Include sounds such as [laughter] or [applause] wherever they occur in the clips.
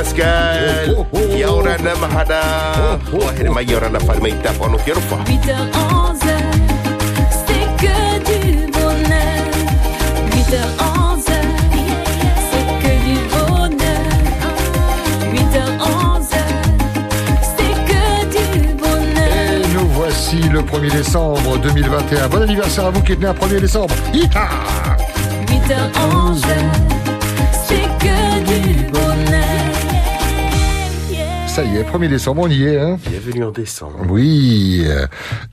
Pascal, Oh, oh, oh. Yaurana Mahada, Wahir ma Yaurana Falmei Tap on le 1er décembre 2021. Bon anniversaire à vous qui êtes né un 1er décembre. Hi-ha 8h11, c'est que du bonheur. Ça y est, 1er décembre, on y est. Hein Bienvenue en décembre. oui, euh,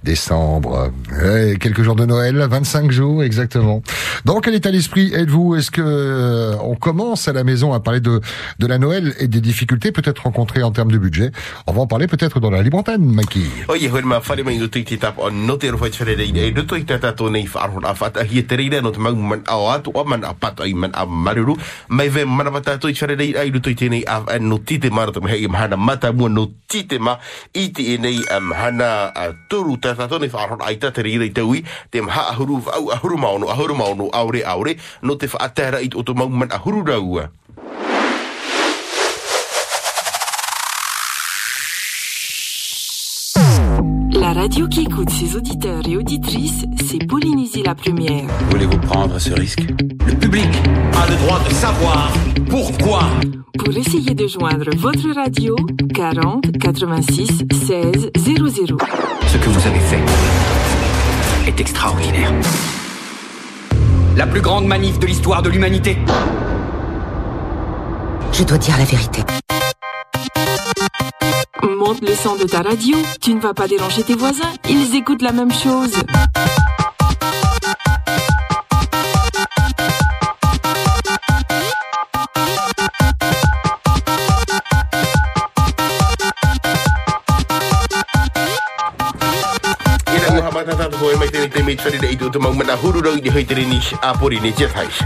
décembre. Ouais, quelques jours de Noël, 25 jours exactement. Dans quel état d'esprit êtes-vous? Est-ce que euh, on commence à la maison à parler de, de la Noël et des difficultés peut-être rencontrées en termes de budget? On va en parler peut-être dans la libre antenne, Mikey. No te i o a. La radio qui écoute ses auditeurs et auditrices, c'est Polynésie la première. Voulez-vous prendre ce risque? Le public a le droit de savoir pourquoi. Pour essayer de joindre votre radio, 40 86 16 00. Ce que vous avez fait est extraordinaire. La plus grande manif de l'histoire de l'humanité. Je dois dire la vérité. Monte le son de ta radio, tu ne vas pas déranger tes voisins, ils écoutent la même chose.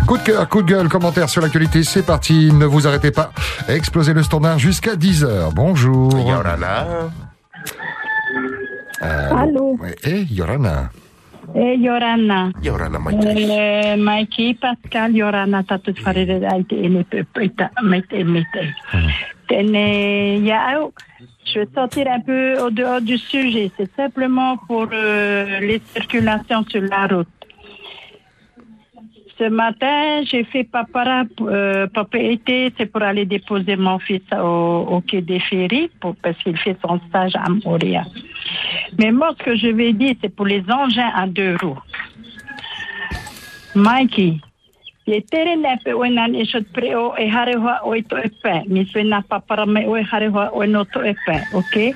Coup de cœur, coup de gueule, commentaire sur l'actualité, c'est parti. Ne vous arrêtez pas. Explosez le standard jusqu'à 10h. Bonjour. Yaurana. Allô, Ouais, Et Yorana. e Yorana. Yaurana mai tai. E, Mikey, Pascal, Yorana, tatu wharere ai te ene pepeita, me te me te. Tene, yao, je vais sortir un peu au dehors du sujet. C'est simplement pour euh, les circulations sur la route. Ce matin, j'ai fait papara, euh, papa été, c'est pour aller déposer mon fils au, quai des ferries, parce qu'il fait son stage à Montréal. Mais moi, ce que je vais dire, c'est pour les engins à deux roues. Mikey, e tere ne pe o nan e shot pre o e hare hoa o i to e pe. Mi se na papara me o e hare hoa o e no to e pe, ok?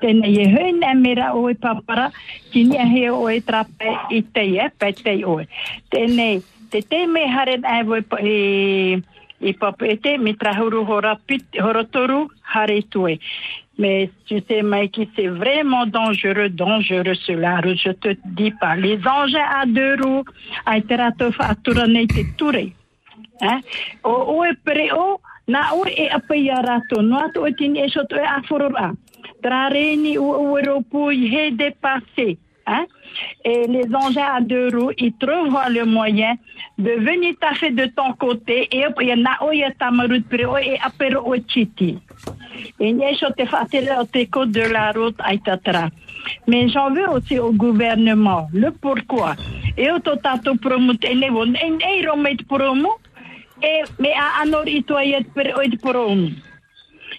Tene e hui ne mera o e papara, ki ni he o e trape i te e, pe te o e. Tene, te te me hare ai o e pa e i papa e te mi trahuru hora pit, hora toru hare tue. Mais tu sais, Mikey, c'est vraiment dangereux, dangereux sur la route. Je te dis pas. Les engins à deux roues, te ture. Hein? E e e soto e dépassé. Hein? Et les engins à deux roues, ils trouvent le moyen de venir taffer de ton côté et il y en a où il y a ta maroute et après au chiti. Et il y a te fatigué au téco de la route Aïtatra. Mais j'en veux aussi au gouvernement. Le pourquoi? Et au totato promote et ne vont et remet promo et mais à anor itoyet per oit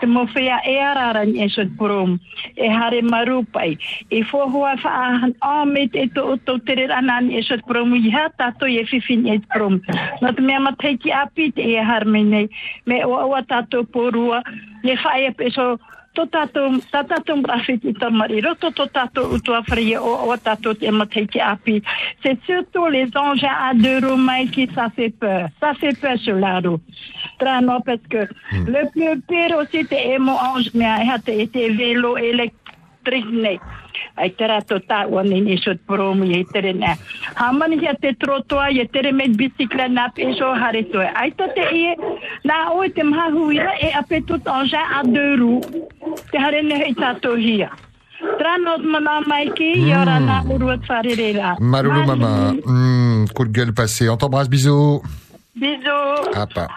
te mo fea e arara ni so prom. E hare maru pai e fo hoa fa a me te to to tere ana ni so prom. I ha ta to e fifin e prom. Na te me ma te ki api te e har me nei. Me o o ta to porua. E fa e pe so to tato tato brafiti tamari roto to tato uto afrie o o tato te ma te ki api. C'est surtout les engins à deux roues Mikey, ça fait peur ça fait peur sur la route Trano, parce que le plus pire aussi, t'es mon ange, mais t'es été vélo électrique, né. Ai tera to ni promu ye tere na. Hamani te ye tere met bicycle na peso hare to. Ai to te ie na o te maha huira e ape tout engin à deux roues. Te hare ne hei tato hia. Trano mana maiki yora uruat farerera. Malolo Mama, Hmm, coup de gueule passé. On t'embrasse, bisous. Bisous. Ah, pas.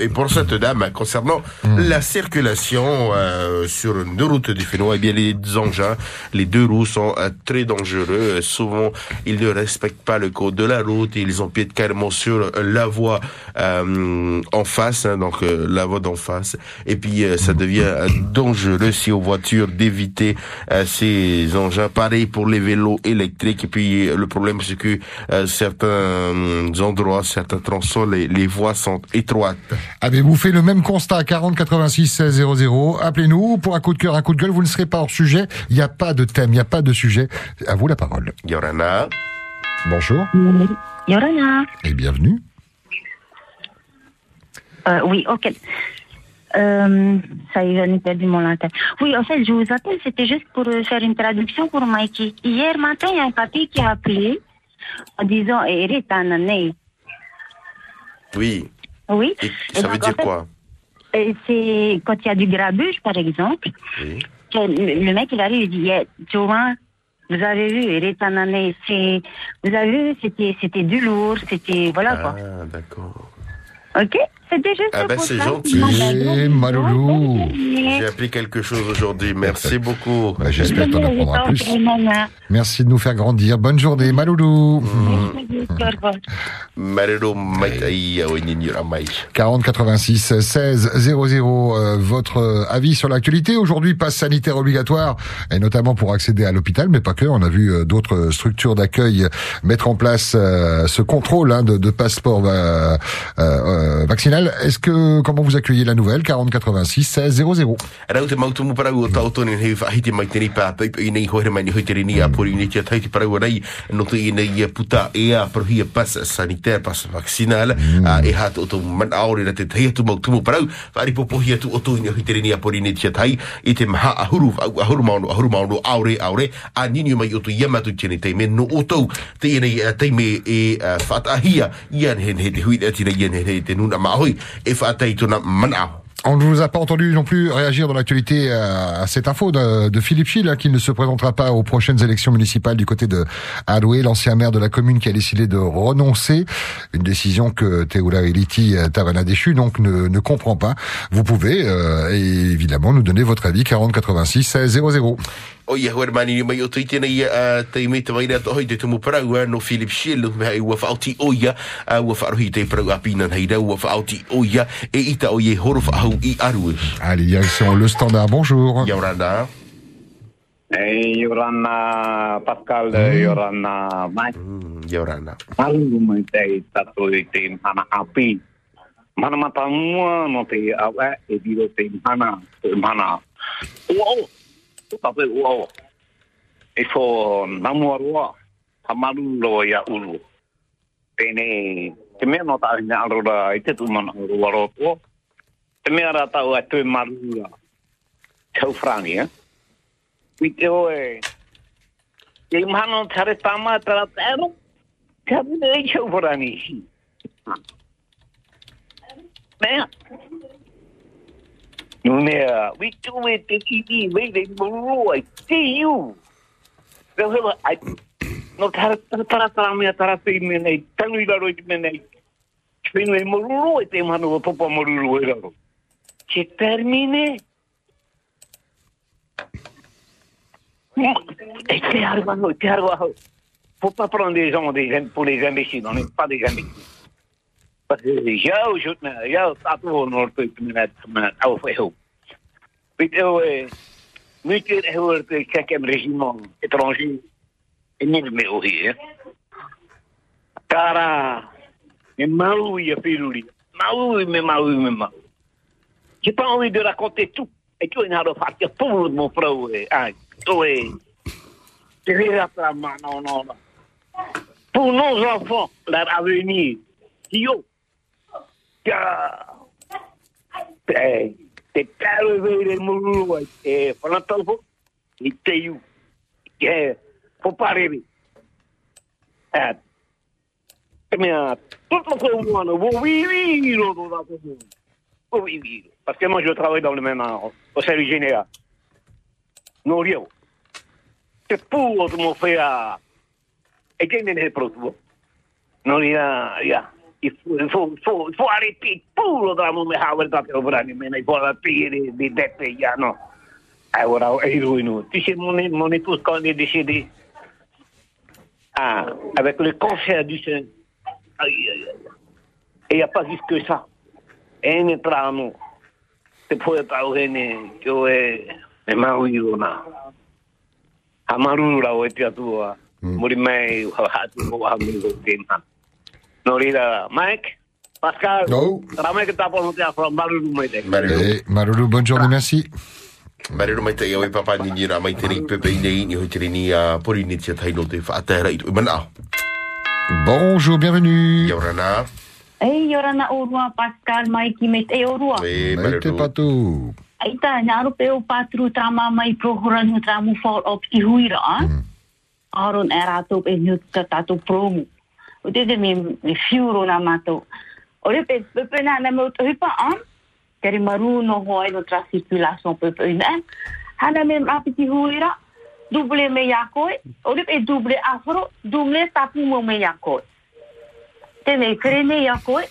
Et pour cette dame concernant la circulation euh, sur une route du Fénois eh bien les engins les deux roues sont euh, très dangereux. Souvent ils ne respectent pas le code de la route. Ils empiètent carrément sur euh, la voie en face hein, donc la voie d'en face. Et puis ça devient dangereux si aux voitures d'éviter ces engins. Pareil pour les vélos électriques. Et puis le problème c'est que euh, certains euh, endroits certains tronçons les, les voies sont étroites Avez-vous fait le même constat? 40 86 16 00 Appelez-nous pour un coup de cœur, un coup de gueule. Vous ne serez pas hors sujet. Il n'y a pas de thème, il n'y a pas de sujet. À vous la parole. Yorana Bonjour Yorana. et bienvenue. Euh, oui, ok. Euh, ça y est, j'en ai perdu mon latin. Oui, en fait, je vous appelle, c'était juste pour euh, faire une traduction pour Mikey. Hier matin, il y a un papy qui a appelé en disant Eh, Eritanane. oui Oui. et Et ça veut en dire fait, quoi? euh, C'est quand il y a du grabuge, par exemple. oui. Le, mec, il arrive, il dit Yeah, Joe, vous avez vu, Eritanane, c'est. Vous avez vu, c'était, c'était du lourd, c'était. Voilà quoi. ah d'accord Ok? C'était juste Ah ben, pour c'est gentil. Maloulou. j'ai appris quelque chose aujourd'hui merci beaucoup Bah, J'espère que t'en apprendras plus. Merci. De nous faire grandir. Bonne journée, Maloulou. Mai 40 86 16 00. euh, votre euh, avis sur l'actualité aujourd'hui passe sanitaire obligatoire et notamment pour accéder à l'hôpital, mais pas que. On a vu euh, d'autres structures d'accueil mettre en place euh, ce contrôle hein, de, de passeport euh, Est-ce que comment vous accueillez la nouvelle? 40 86 16 00 Rau On ne vous a pas entendu non plus réagir dans l'actualité à, à cette info de, Philippe Schill, hein, qui ne se présentera pas aux prochaines élections municipales du côté de Aloué, l'ancien maire de la commune qui a décidé de renoncer. Une décision que Teoula Eliti Tavana Déchu donc ne, ne comprend pas. Vous pouvez euh, évidemment nous donner votre avis 40 86 16 00. O ia hoer mani ni mai o tui tēnei uh, te me te hoi te tumu parau uh, no Philip Schill me hai ua ia uh, ua te parau a pina hei rau ua ia e ita o ie horo whahau i aru Allez, direction le standard. Bonjour. Ia rana Eh, Yorana Pascal, mm. Yorana Mai. mm, ia rana Malu mai te tato i te mhana api. Mana mata mua no te awa e diro te mhana, te mhana. Ua o, pa pe o. E fo namu aroa ro lo ya u pene te me no ta ni i te tu ma na ro ro te me ara tau a te ma tau frani e i te o e e ma no ta re ta ma e tau frani Mea, Nunea, wi te oe te kiki, wei te murua, te iu. Reo hewa, ai, no tara tara tara tara mea tara te me nei, tanu i. Che termine. Faut pas prendre des gens pour les imbéciles, on n'est pas. Cinquième régiment étranger, e nini me o hi, eh. Tara, me mau i a whiruri, mau i me mau i me mau. J'ai pas envie de raconter tout. Et tu es une haro fatia tout mon frère, ah, trama, non, non, non. Pour nos enfants, leur avenir, Tio, te te veire mulu ai e whanataupo i te iu ke poparere e te mea toto ko umana wo viviro do da ko wo viviro parce que moi je travaille dans le même au service général no rio te puo tu mo fea e che ne ne protuo no ya ya il faut, il faut, il faut, il faut arrêter tout le drame mais Howard da per brani me ne può aprire di dette ya no eh ora è ruino tu sais mon mon épouse quand elle est décédée ah avec le cancer du sein aïe aïe aïe et il n'y a pas juste que ça e tramo che e e marura o e ha o ha Mike, Pascal, Oh. te mai te. Eh, Marulu, bonne journée, merci. Mariru mai te iau i papa ni nira mai te ni pepe i nei ni hoi te ni a pori ni tia tai no te whaatera i tu i mana. Bonjour, bienvenue. Iau rana. Ei, ora na orua Pascal mai ki me te orua. E Maite Mariru. Patou. Ai ta, nga aro pe o patru trama mai prohoran hu tramu fall op ki huira? Aron e rato pe nut ka tato promu. O te te me, fiuro na mato. O re pe pepe na me o hipa a? Keri maru no hoi no trasipulation pepe ina. Hana me apiti huira, double me yakoi. O re pe double afro, double tapu mo me yakoi. Te me krene yakoi,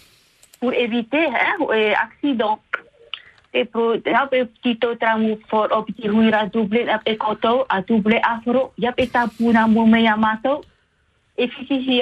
pour éviter hein, accident. E huira double a pe koto a double afro, ya pe tapu na mo me yamato. E fisi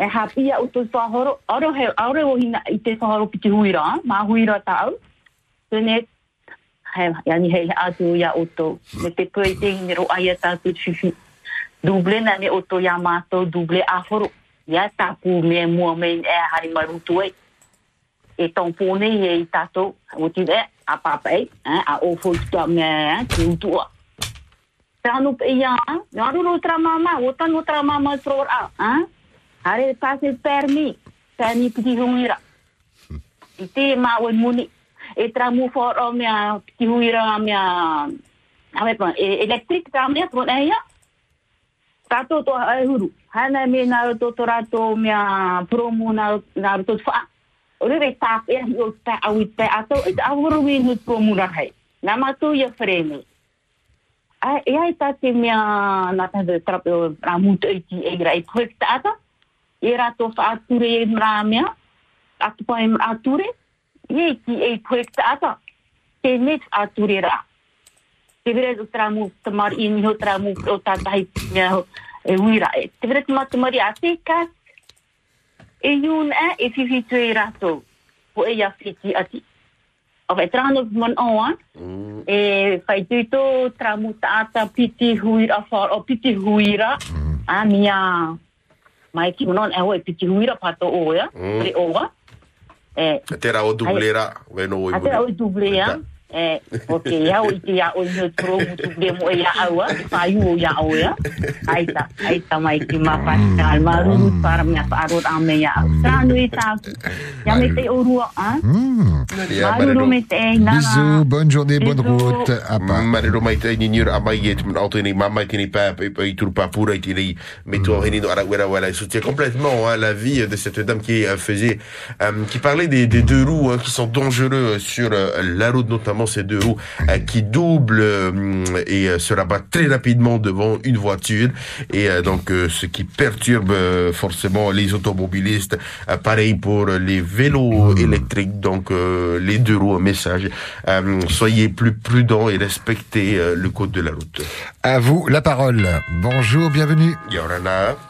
e happy ya uto fa horo ora he ora o hina i te fa horo ti huira ma huira tau. Tene he ya ni he a tu ya uto me te poi te ni ro ai ta tu fifi double na ya ma to double aforo ya tapu me mo me e hari marutu e. E tampone e i tato o de a papai eh, a o fo tua me ti utua. Tanu pe ya ya ru ru tra mama o tra a ah are pase permi tani piti huira ite ma o muni e tra mu for o me piti huira me a ave pa e electric tra me tro e ya tato to huru hana me na to to rato me promo na na to fa Ore re tap e o ta au te ato e te awuru mi nu pro mura hai. Na matu ia frene. Ai e ai ta te mea na ta de trape o ra mutu e ti e gra e kwek ta ata. E ra to fa ature e mra mea. Atu pa e mra ature. E ti e kwek ta ata. Te net ature ra. Te vire o tramu tamar i ni ho tramu o ta tai mea ho e wira. Te vire te matumari ate kas e yun e e fifi tue rato po e ya fiti ati. O fe trano mon oa e fai tuito tramu taata piti huira o piti huira a mia mai ki non e e piti huira pato o ya Mm. pre oa e Te ra o au duble Eh, okay, ya o ite ya o no tro mu duble mo ya awa, pa yu o ya o ya. Aita, aita mai ki ma pascal, ma ru para minha parot ame ya. Trano ita. Ya me te orua. Ya, Ma ru Mariru. me te nana. Bisous, bonne journée, bonne route. Mai te e auto ni mama ni i i ara wera wera il soutient complètement hein, la vie de cette dame qui euh, faisait euh, qui parlait des, des deux roues hein, qui sont dangereux sur euh, la route notamment ces deux roues euh, qui doublent euh, et euh, se rabattent très rapidement devant une voiture. Et donc ce qui perturbe forcément les automobilistes pareil pour les vélos électriques. Donc les deux roues un message soyez plus prudents et respectez le code de la route. À vous la parole. Bonjour, bienvenue. Yorana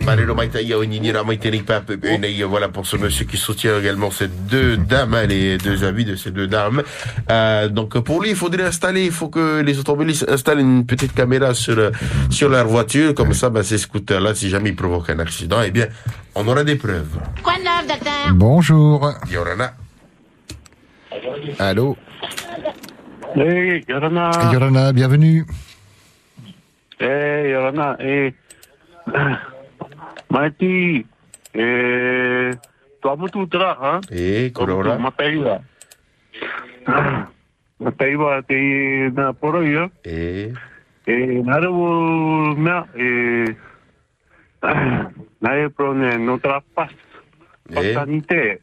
Marero Pape et voilà pour ce monsieur qui soutient également ces deux dames, hein, les deux avis de ces deux dames. Euh, donc pour lui, il faudrait installer, il faut que les automobilistes installent une petite caméra sur sur leur voiture, comme ça, bah, ces scooters-là, si jamais ils provoquent un accident, eh bien, on aura des preuves. Quoi de neuf, docteur? Bonjour. Yorana. Allô Hey, Yorana. Yorana, bienvenue. Hey, Yorana. Hey. Maiti. Eh, [coughs] mutu tra, ha? [coughs] Eh. Mataiwa. [coughs] Mataiwa te na poroia. Eh? Eh, naru mea, eh, prone no tra pas. Pasanite.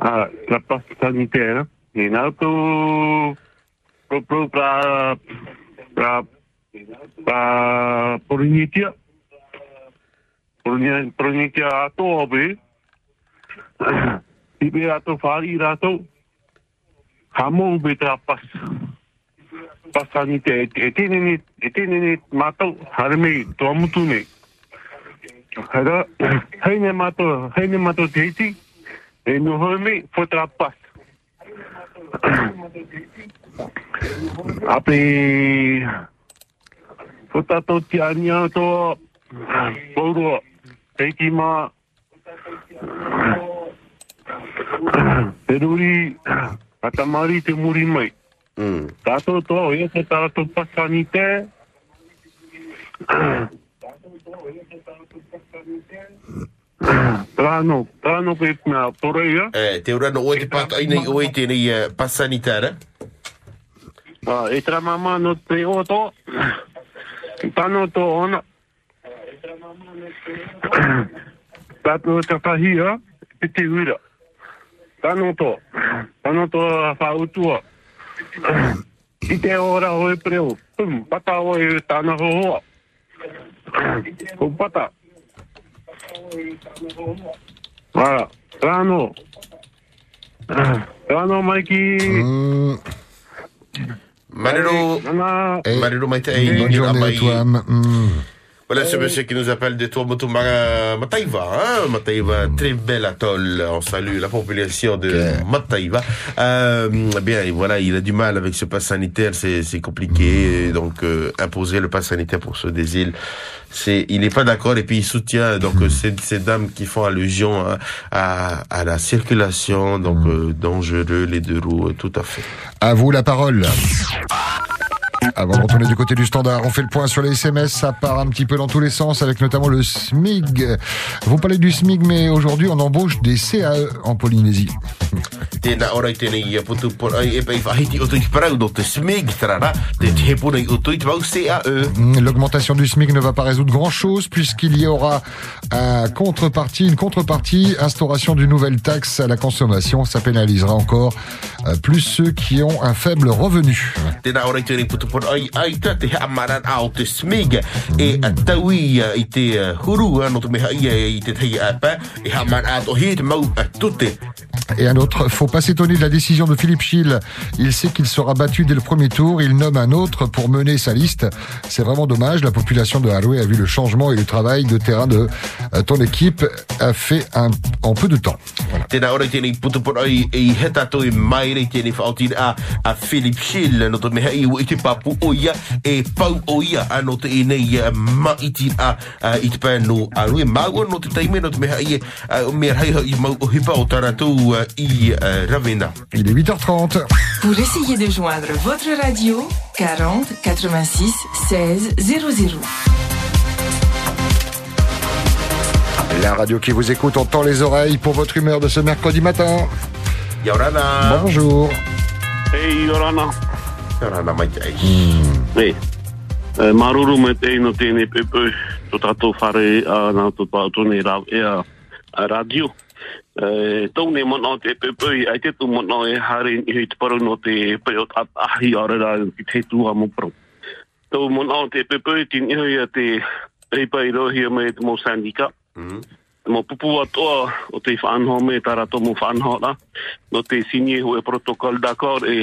Ah, la sanitaire. Na tu pro pro pra pra pra porinitia. Porinitia porinitia ato obe. Ibe ato fari rato. Hamo be tra pas. Pas sanitaire. E tine ni e tine ni mato Api, puta to ti ania to, pouro, teiki ma, te ruri, atamari te muri mai. Tato to, oe se tara to pasani te, Rano, rano pe mea, tore ia. Eh, te urano oe te pata, ina oe te ni pasani. Eh, te urano oe te pato ai nei oe te nei uh, pas sanitaire. Ah, e tra mama no te o to. Tano to ona. Tato te pahia, te te uira. Tano to. Tano to fa utua. I te ora hoi preo. Pum, pata hoi tana ho hoa. Ko pata. Voilà. Tano. Tano Mikey. Marero, Marero Maïta Bonne journée à toi. Mm. Voilà ce monsieur qui nous appelle de Tuamotu Ma- Mataiva, hein, Mataiva, très bel atoll. On salue la population de Mataiva. Euh, bien, voilà, il a du mal avec ce pass sanitaire, c'est c'est compliqué. Donc, euh, imposer le pass sanitaire pour ceux des îles, c'est, il n'est pas d'accord et puis il soutient donc euh, ces, ces dames qui font allusion à, à, à la circulation, donc euh, dangereux, les deux roues, euh, tout à fait. À vous la parole. Avant de retourner du côté du standard, on fait le point sur les SMS. Ça part un petit peu dans tous les sens, avec notamment le SMIG. Vous parlez du SMIG, mais aujourd'hui, on embauche des CAE en Polynésie. Smig L'augmentation du SMIC ne va pas résoudre grand-chose puisqu'il y aura un contrepartie, une contrepartie, instauration d'une nouvelle taxe à la consommation. Ça pénalisera encore euh, plus ceux qui ont un faible revenu. I smig e i te huru i te tei mau. Et un autre. Faut pas s'étonner de la décision de Philippe Schill. Il sait qu'il sera battu dès le premier tour. Il nomme un autre pour mener sa liste. C'est vraiment dommage. La population de Haroué a vu le changement et le travail de terrain de euh, ton équipe a fait un, en peu de temps. Voilà. Schill o ia e pau o ia ano te nei maiti a i te pēr no aru e maua no te teime no te meha i mea hei i mau o hipa o tātou i Ravena. Il est 8h30. Pour essayer de joindre votre radio, 40 86 16 00. La radio qui vous écoute, on tend les oreilles pour votre humeur de ce mercredi matin. Ia ora nā. Bonjour. Hei, orana. Ia ora nā mai te ai. Hei. E, maruru me te ino tēnei pepe, to tātou whare a nā tō pātou nei rau e a, a radio. E, tau ne mana te pepe, ai te tu mana e hare i hui te paru no te peot at ahi are rā ki te tua mo paru. Tau mana te pepe, tini hui a te reipa i rohi a me te mo sandika. Mo pupu atoa o te whanho me tarato mo whanho la, no te sinye hu e protokol Dakar e,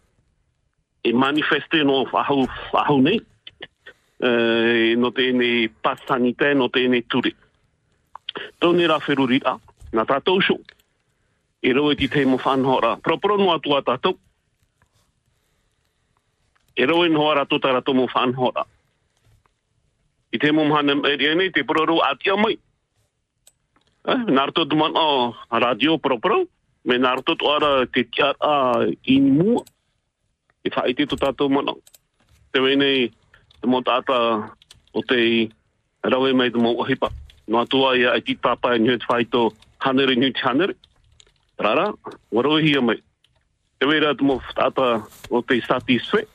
manifeste no whahau, whahau nei. Uh, no tēnei pas sanite, no tēnei turi. Tōne rā wherurira, nā tātou sho. E roe ti te mo whanhora. Proporo no atua tātou. E roe no ara tō tātou mo whanhora. I te mo mhana e o radio propro, me narto tu ara te tia a inimu. I whaiti tu tātou mana. Te wene te mō tāta o te rawe mai te mō hipa. No atua ia ai ti papa e nyut whaito hanere nyut hanere. Rara, waro hia mai. Te wera te mō tāta o te sati swe.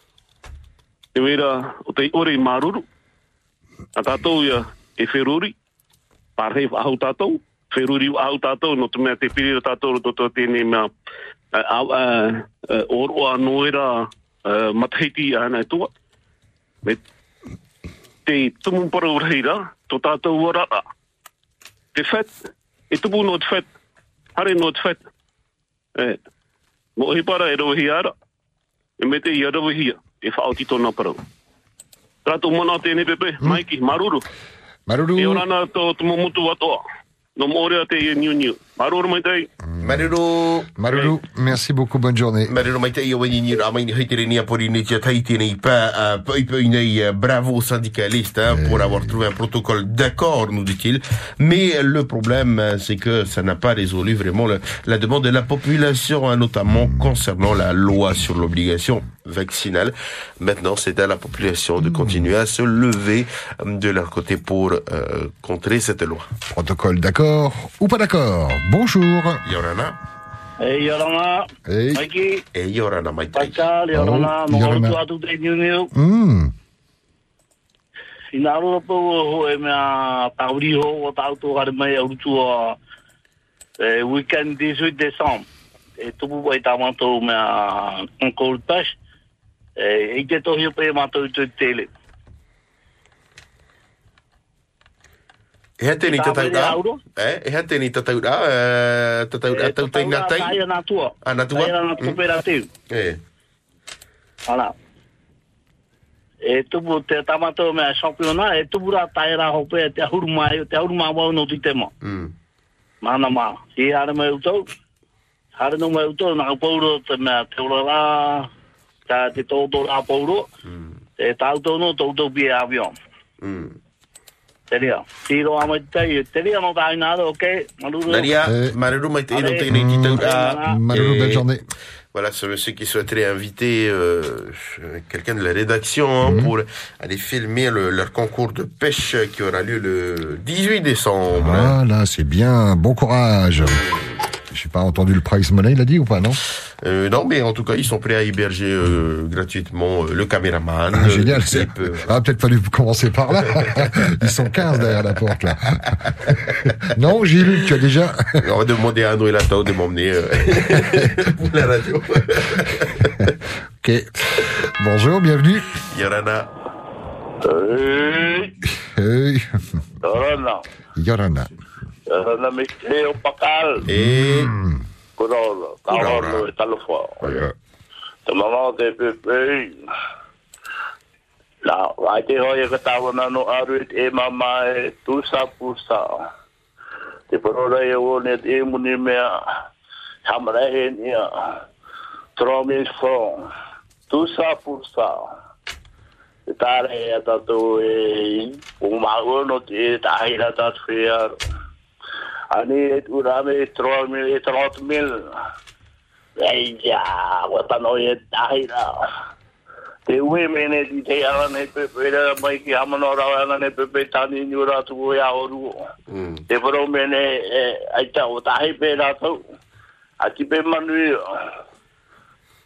Te wera o te ore maruru. A tātou ia e wheruri. Pārhei wahau tātou. Wheruri wahau tātou. No te mea te piri tātou to to tēnei mea oroa noera mataiti ana tua. Me te tumu para uraira, to tātou warara. Te whet, e tupu no te whet, hare no te whet. E, mo hi para e rohi ara, e me te i rohi ia, e whaoti tōna parau. Mana pepe, maiki, maruru. Maruru. E orana tō tumu mutu watoa. No morea te e niu niu. Maruru mai tei. Maruru. Maruru, merci beaucoup, bonne journée. Marero mai te ia wani ni ra mai ni hei tere ni apori ni tia tai tēnei pa poi poi nei uh, bravo syndicaliste hein, pour avoir trouvé un protocole d'accord nous dit-il. Mais le problème euh, c'est que ça n'a pas résolu vraiment le- la demande de la population hein, notamment concernant la loi sur l'obligation vaccinale. Maintenant c'est à la population de continuer à se lever euh, de leur côté pour euh, contrer cette loi. Protocole d'accord ou pas d'accord? Bonjour. Yorana E ioranga, Hey. maiki, e Yorana mai tai paika, ioranga, Oh, atu te niu niu. Hmm. Ina aroa pau ho e mea tauri ho o tau tō hare mai au tu a e, weekend 18 décembre. E tupu pai tā mātou mea Concord Pash. E, te tohi pe mātou i tui tele. E hea tēnei tatau rā? Eh? E hea tēnei tatau rā? Eh, Tatau rā, tau tei ngā tai? Taia nā tua. Ah, nā tua? Taia nā Mm. cooperative. E. Ala. E tupu te tamato mea championa, e tupu rā tae rā hope e te ahuru mai, te ahuru mai wau no ti te ma. Mm. Mana mā. Si hare mai utau. Hare no mai utau, nā pauro te mea te ora rā, te tōtō rā pauro. Te tāutau no tōtō pia avion. Ok? Rā. Maruru, Et belle journée. Voilà, ce monsieur qui souhaiterait inviter euh, quelqu'un de la rédaction hein, Mhm. pour aller filmer le- leur concours de pêche qui aura lieu le 18 décembre. hein. Voilà, c'est bien. Bon courage. Je n'ai pas entendu le price money, il a dit ou pas, non? Euh, non, mais en tout cas, ils sont prêts à héberger euh, gratuitement euh, le caméraman. Ah, génial. euh, Ah, peut-être fallu commencer par là. [laughs] Ils sont 15 derrière la porte, là. [laughs] Non, Gilles, tu as déjà... [laughs] On va demander à André Latao de m'emmener euh, pour la radio. Ok. Bonjour, bienvenue. Yorana. Hey, Hey. Yorana. Yorana. Yorana me te o pakal. Et Kurora. Kaoro e talofa. Te mama te pepe. La, ai te hoi e ka tawana no aru e mama e tusa pusa. Te parora e o ne te muni mea. Hamara e nia. Tromi fong. Tusa pusa. Te tāre e tatu e o mago no te tahira tatu e aro. Ani e urame e tromi e trot mil. Ei ja, wata no e tahira. Te ue mene di te ala ne pepe ra mai ki hamano ra ala ne pepe tani ni ura tu e a oru. Te paro mene e ai ta o tahi pe ra tau. A ti pe manu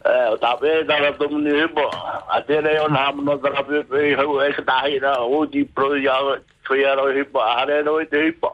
Eh, o ta pe da ra tu ni hipo. A te re o na hamano ra pepe hau e ka tahi ra o di pro ya tria ro hipo. A re ro i te hipo.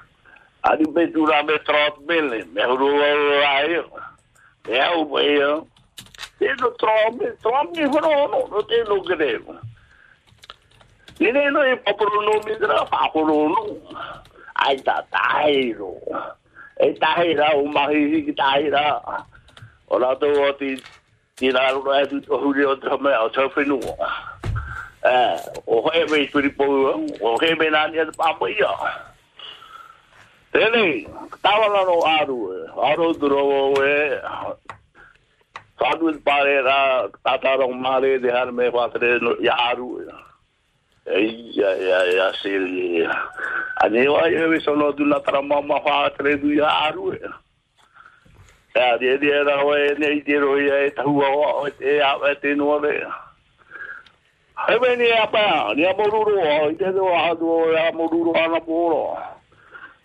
tomari. Eh, tro mil front. Ali be dura be tro mil, me ru ai. É o meio. Tem no trome, trome vrono, não tem no grego. Nene no e popolo no mi dra popolo no. Ai ta tairo. E taira o mahi ki taira. Ora to o ti ti na ro e tu o ri o trome o to finu. Eh, o he me tu ri po, o he me na ni pa mo ia. Tele, tava lá no aru, aru duro e Sadu pare ra tataro mare de har me fatre no yaru. Ei ya ya ya sili. Ane wa ye we sono du na trama ma fatre du yaru. Ya de de ra we ne de ro ye ta huwa o te a we te no le. Hai we ni apa ni amoruru o te do a do ya amoruru ana poro. Te mo bra me wala ni bo bro me na do ta ta ta ta ta ta. e ka tamu te rata i tui. Eh, ele te te te inaro eo, o i te o tāro mururu. Eh, e o pe te whae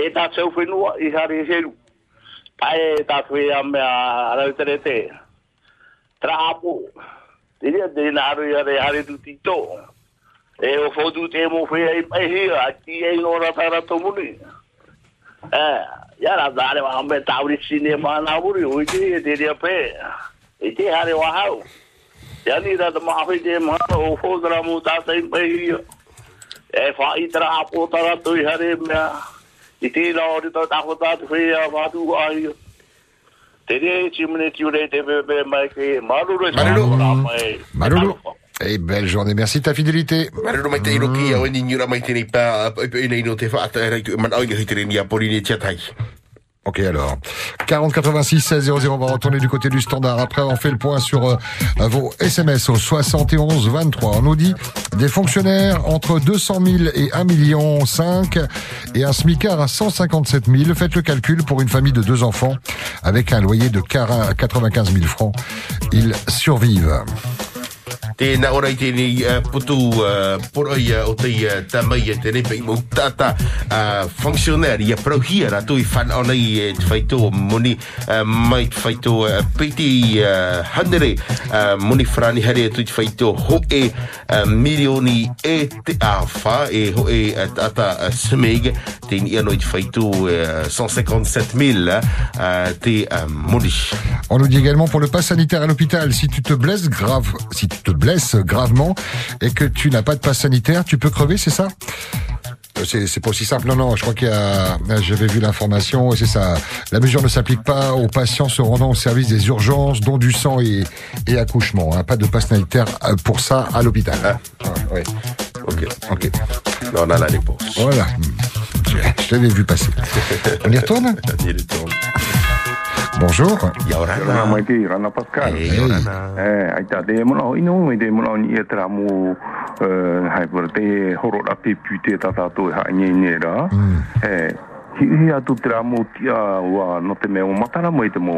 e apo tāna, e tā seu whenua i hare heru. Pai e tā whea mea arau tere te. trapo. Dia de naru ya de hari tu tito. E o fodu te mo fe ai pai hi aki ai no ra tara to muni. Eh, ya ra dare wa ambe tauri sine ma na buri o ti de dia pe. E te hari wa hau. Ya ni ra de ma fe de ma o fodra mu ta sai pai hi. E fa i trapo tara tu hari me. I te no ri to ta ko ta te bebe mai ke maruru Maruru. Marulu. Et belle journée. Merci de ta fidélité. Maruru mai te iroki au ni nyura mai te ni pa e nei no te fa ata man au ni hitere ni a pori ni chatai. Ok alors. 40 86 16 00, on va retourner du côté du standard. Après, on fait le point sur euh, vos SMS au 71 23. On nous dit des fonctionnaires entre 200 000 et 1 million 5 et un smicard à 157 000. Faites le calcul pour une famille de deux enfants avec un loyer de 95 000 francs. Ils survivent. Tēnā uh, putu uh, poroi uh, o te uh, tamai e tēnei pei mo tata uh, fonctionnaire ia prohia ra tui fan ona i e te whaito muni uh, mai te whaito uh, piti uh, handere uh, muni frani hare tui te whaito ho e uh, milioni e te awha e ho e uh, tata uh, smeg tēni anoi te whaito uh, 157 000 uh, te uh, muni. On nous dit également pour le pass sanitaire à l'hôpital, si tu te blesses grave, si tu te blesses gravement et que tu n'as pas de pass sanitaire, tu peux crever, c'est ça? Euh, c'est pas aussi simple. Non, non, je crois qu'il y a, j'avais vu l'information, c'est ça. La mesure ne s'applique pas aux patients se rendant au service des urgences, dont du sang et, et accouchement. hein. Pas de passe sanitaire euh, pour ça à l'hôpital. Ouais, ouais. Ok. Ok. Là, on a la réponse. Voilà. Je, je l'avais vu passer. On y retourne? [laughs] On y retourne. Bonjour. Yorana. mai te rana Pascal. Hey, Yorana. Eh, ai ta te mona o te mona o ni e mo eh, hai por te horo ra te pute ta ta to ha nye nye ra. Eh, hi hi atu tra mo tia wa no te me o matara mo i te mo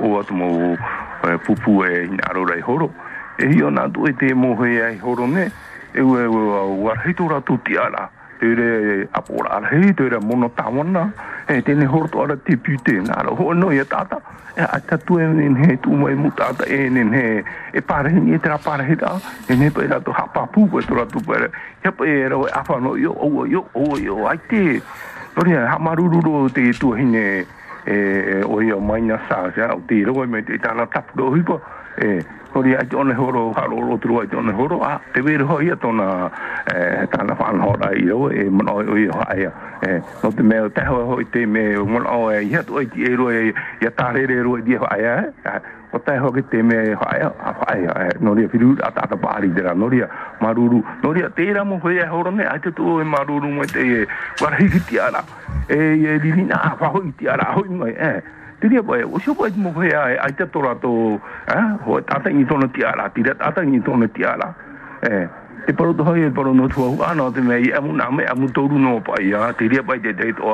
o atu mo eh, pupu e ina aro rai horo. E hi ona tu e te mo he ai horo ne. E ue ue wa hito ra tu tia la. Te re apora ala hei te re mono tawana. E tēne horo to ara te pute nā ra ho no ia tata. E a tatu e nen he tu mai mu tata e nen he e parehi ni e tera parehi da. E ne pe ra to hapa pu e to ra tu pere. He pe e ra e awha no yo o yo o yo ai te. Nori ha marururo te tu hine e o ia mai na sa sa o te ro me te tana tapu ro hipo. E Hori ai te one horo haro ro tru ai te one horo. A te vere hoi a tona e tana whan hora i ro e mana o i ai e no te me te ho hoi te me mana o e ia to ai ti e ro e ia ta re ro i hai e o te hoi te me hai a hai e no ria firu a tata pari dera no ria maruru. No ria te ra mo hoi e horo ne ai te tu e maruru mo te e warahi ti ara. E e lirina a hoi ti ara hoi mai e tiri apa ya, usia apa itu mau kaya, aja tora to, ah, eh? ada ini ala tiara, tidak ada ini ti tiara, eh, te paru to hoi, paru no tuh aku, ano te mai amu nama, amu toru no apa ya, tiri apa itu dari tuh,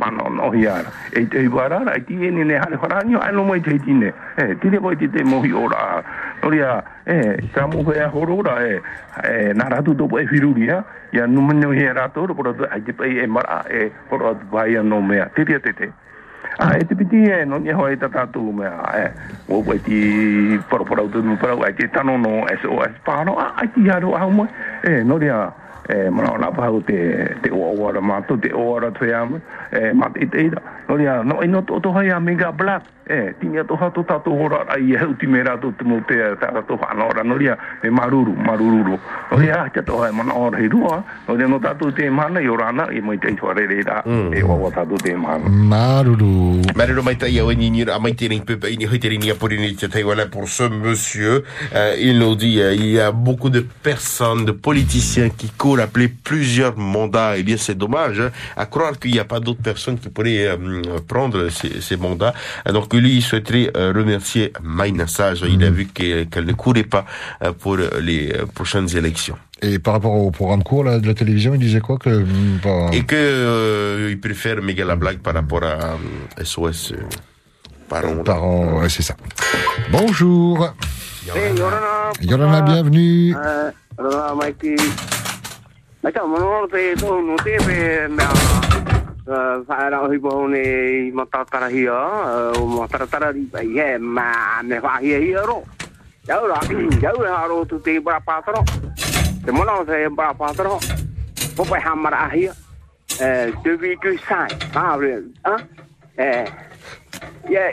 mana no hiara, eh, itu ibarat, itu ini nih hari orang ni, ano mau itu ini, eh, tiri apa itu te mau hiora, toria eh, kamu kaya horora, eh, eh, naratu tuh boleh firu ya, ya numenyo hiara tuh, paru tuh, aja pay, e mara, eh, paru tuh bayar no mea, tiri apa te a e te piti e no ni hoi tata tu me a e o pai ti poro poro tu ai te tano no SOS pa no a ai ti haro a mo e no ria e, mana te, te o ora mato, te o ora tue ama, e, mate i te ira, no ria, no, e no to to hai a mega black, e, tinia to hato tato ora, ai e heuti me rato te mo te, ta to hana ora, no ria, me maruru, marururu, no ria, te to hai mana ora hei rua, no ria, no tato te mana, i orana, i mai te tuare re ra, e o wa tato te mana. Maruru. Marero mai tai au ni a mai tering pepe ini hoi tering ni a porini te tai voilà pour ce monsieur. Euh, il nous dit euh, il y a beaucoup de personnes de politiciens qui courent appeler plusieurs mandats et bien c'est dommage hein, à croire qu'il n'y a pas d'autres personnes qui pourraient euh, prendre ces, ces mandats Euh, donc lui il souhaiterait euh, remercier Maïna Sage il a vu que- qu'elle ne courait pas euh, pour les euh, prochaines élections Et par rapport au programme court là, de la télévision, il disait quoi que et que euh, il préfère Miguel la blague par rapport à euh, SOS euh, Parents. Parents, ouais, c'est ça. Bonjour. Eh, Yorana. Yorana, bienvenue. Eh, Yorana, Mikey. Mai ta mono te to no te pe na fa ra hi bo ne ma ta ta hi a o ma ta ta ri ba ye ma ne fa hi hi ro. Ya ra ya ra ro tu te ba pa tro. Te mono te ba pa tro. Bo pa ha ma ra hi. Eh, de vi du sai. Ah, ah. Eh. Yeah,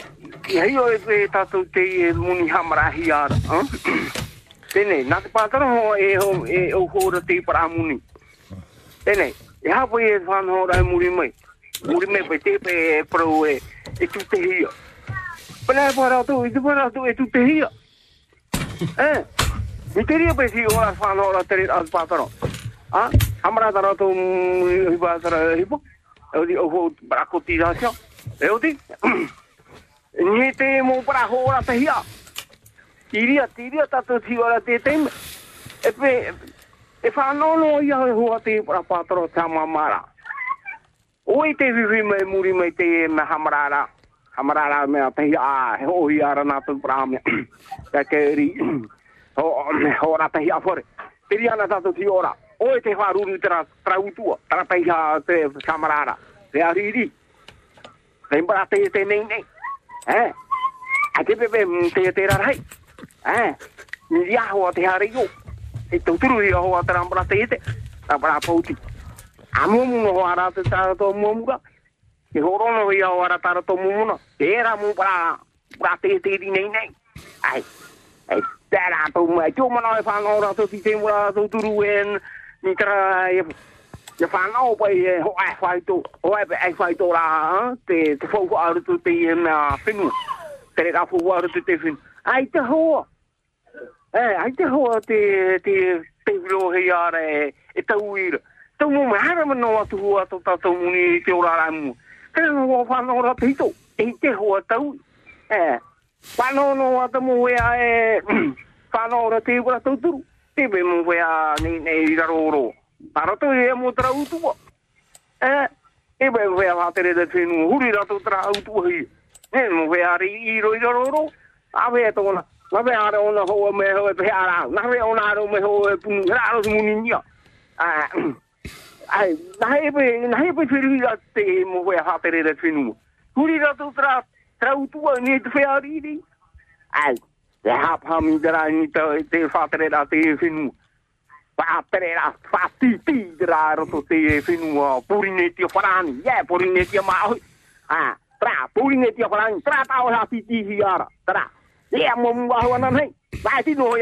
ia hi o e tātou te e muni hamara hi ara. ah? Tēnei, nā te pātara ho e ho e o hora te para muni. Tēnei, e hapo e whanau rai muri mai. Muri mai pe te pe e pro e e tu te hia. E para tu, e tu para tu e tu te hia. [laughs] Eh, te ria si ora. Ah, hamara tara tu hi pātara hipo. E o di o ho brako tira sia. E di. [clears throat] Ni te mo para te hia. Tiria. E e fa no no ia e hua te pra patro te mamara o i te vivi mai muri mai te e me hamarara. Hamarara me a tehi a he o i ara nga tuk pra me ka ke ri [clears throat] ho me ho ra tehi a fore te ri ana tatu ti ora. O i te wha runu te ra tra utua tra tehi a te hamarara. Te ari ri te mbara te te nei nei. He? A te pepe te e te rarai. He? Ni ahua te ari reyo Tauturu ia hoa te rambara te te. Rambara pauti. A mumu no hoa ra te tara tō muamura. Ke horono ia hoa ra tara tō mumuna. Te era mu para para te te ri nei nei. Ai. Ai. Tera tō mai. Tō mana e whanau ra tō ti te mura tō turu en. Ni e ho ai ho ai pai ai whai tō rā, ah, te, te whau aru tō te. Ai hoa. Eh, ai te hoa te te te vilo he e e te uira te mo me hara mo atu hoa to ta te muni te ora ra mu te mo fa no ra te hito, e te hoa tau. Eh, e fa no atu mo wea e [clears throat] fa no te ura tau turu. te be mo wea nei ni ne i ra ro te e mo tera utua. Eh, e be mō a ha te tēnu huri ra tera utua hei. tu mō ne mo ri i roi i ro ro a we to to na. Na ve a ro na ho me ho pe ara. Na ve ona ro me ho e pu ra ro mu ni. Ah. Ai, na he be na he be firu ra te mo ve a tere de tenu. Huri ra to tra tra utua ni te fe a ri ri. Ai, e ha pa mi dra ni te te fa tere ra te finu. Patrera, fatiti, raro to te whenua, purineti o wharani, yeah, purineti o maoi. Ah, tra, purineti o wharani, tra tau ha titi hiara, tra. Ia mo mua hua nan hei. Vai ti no ia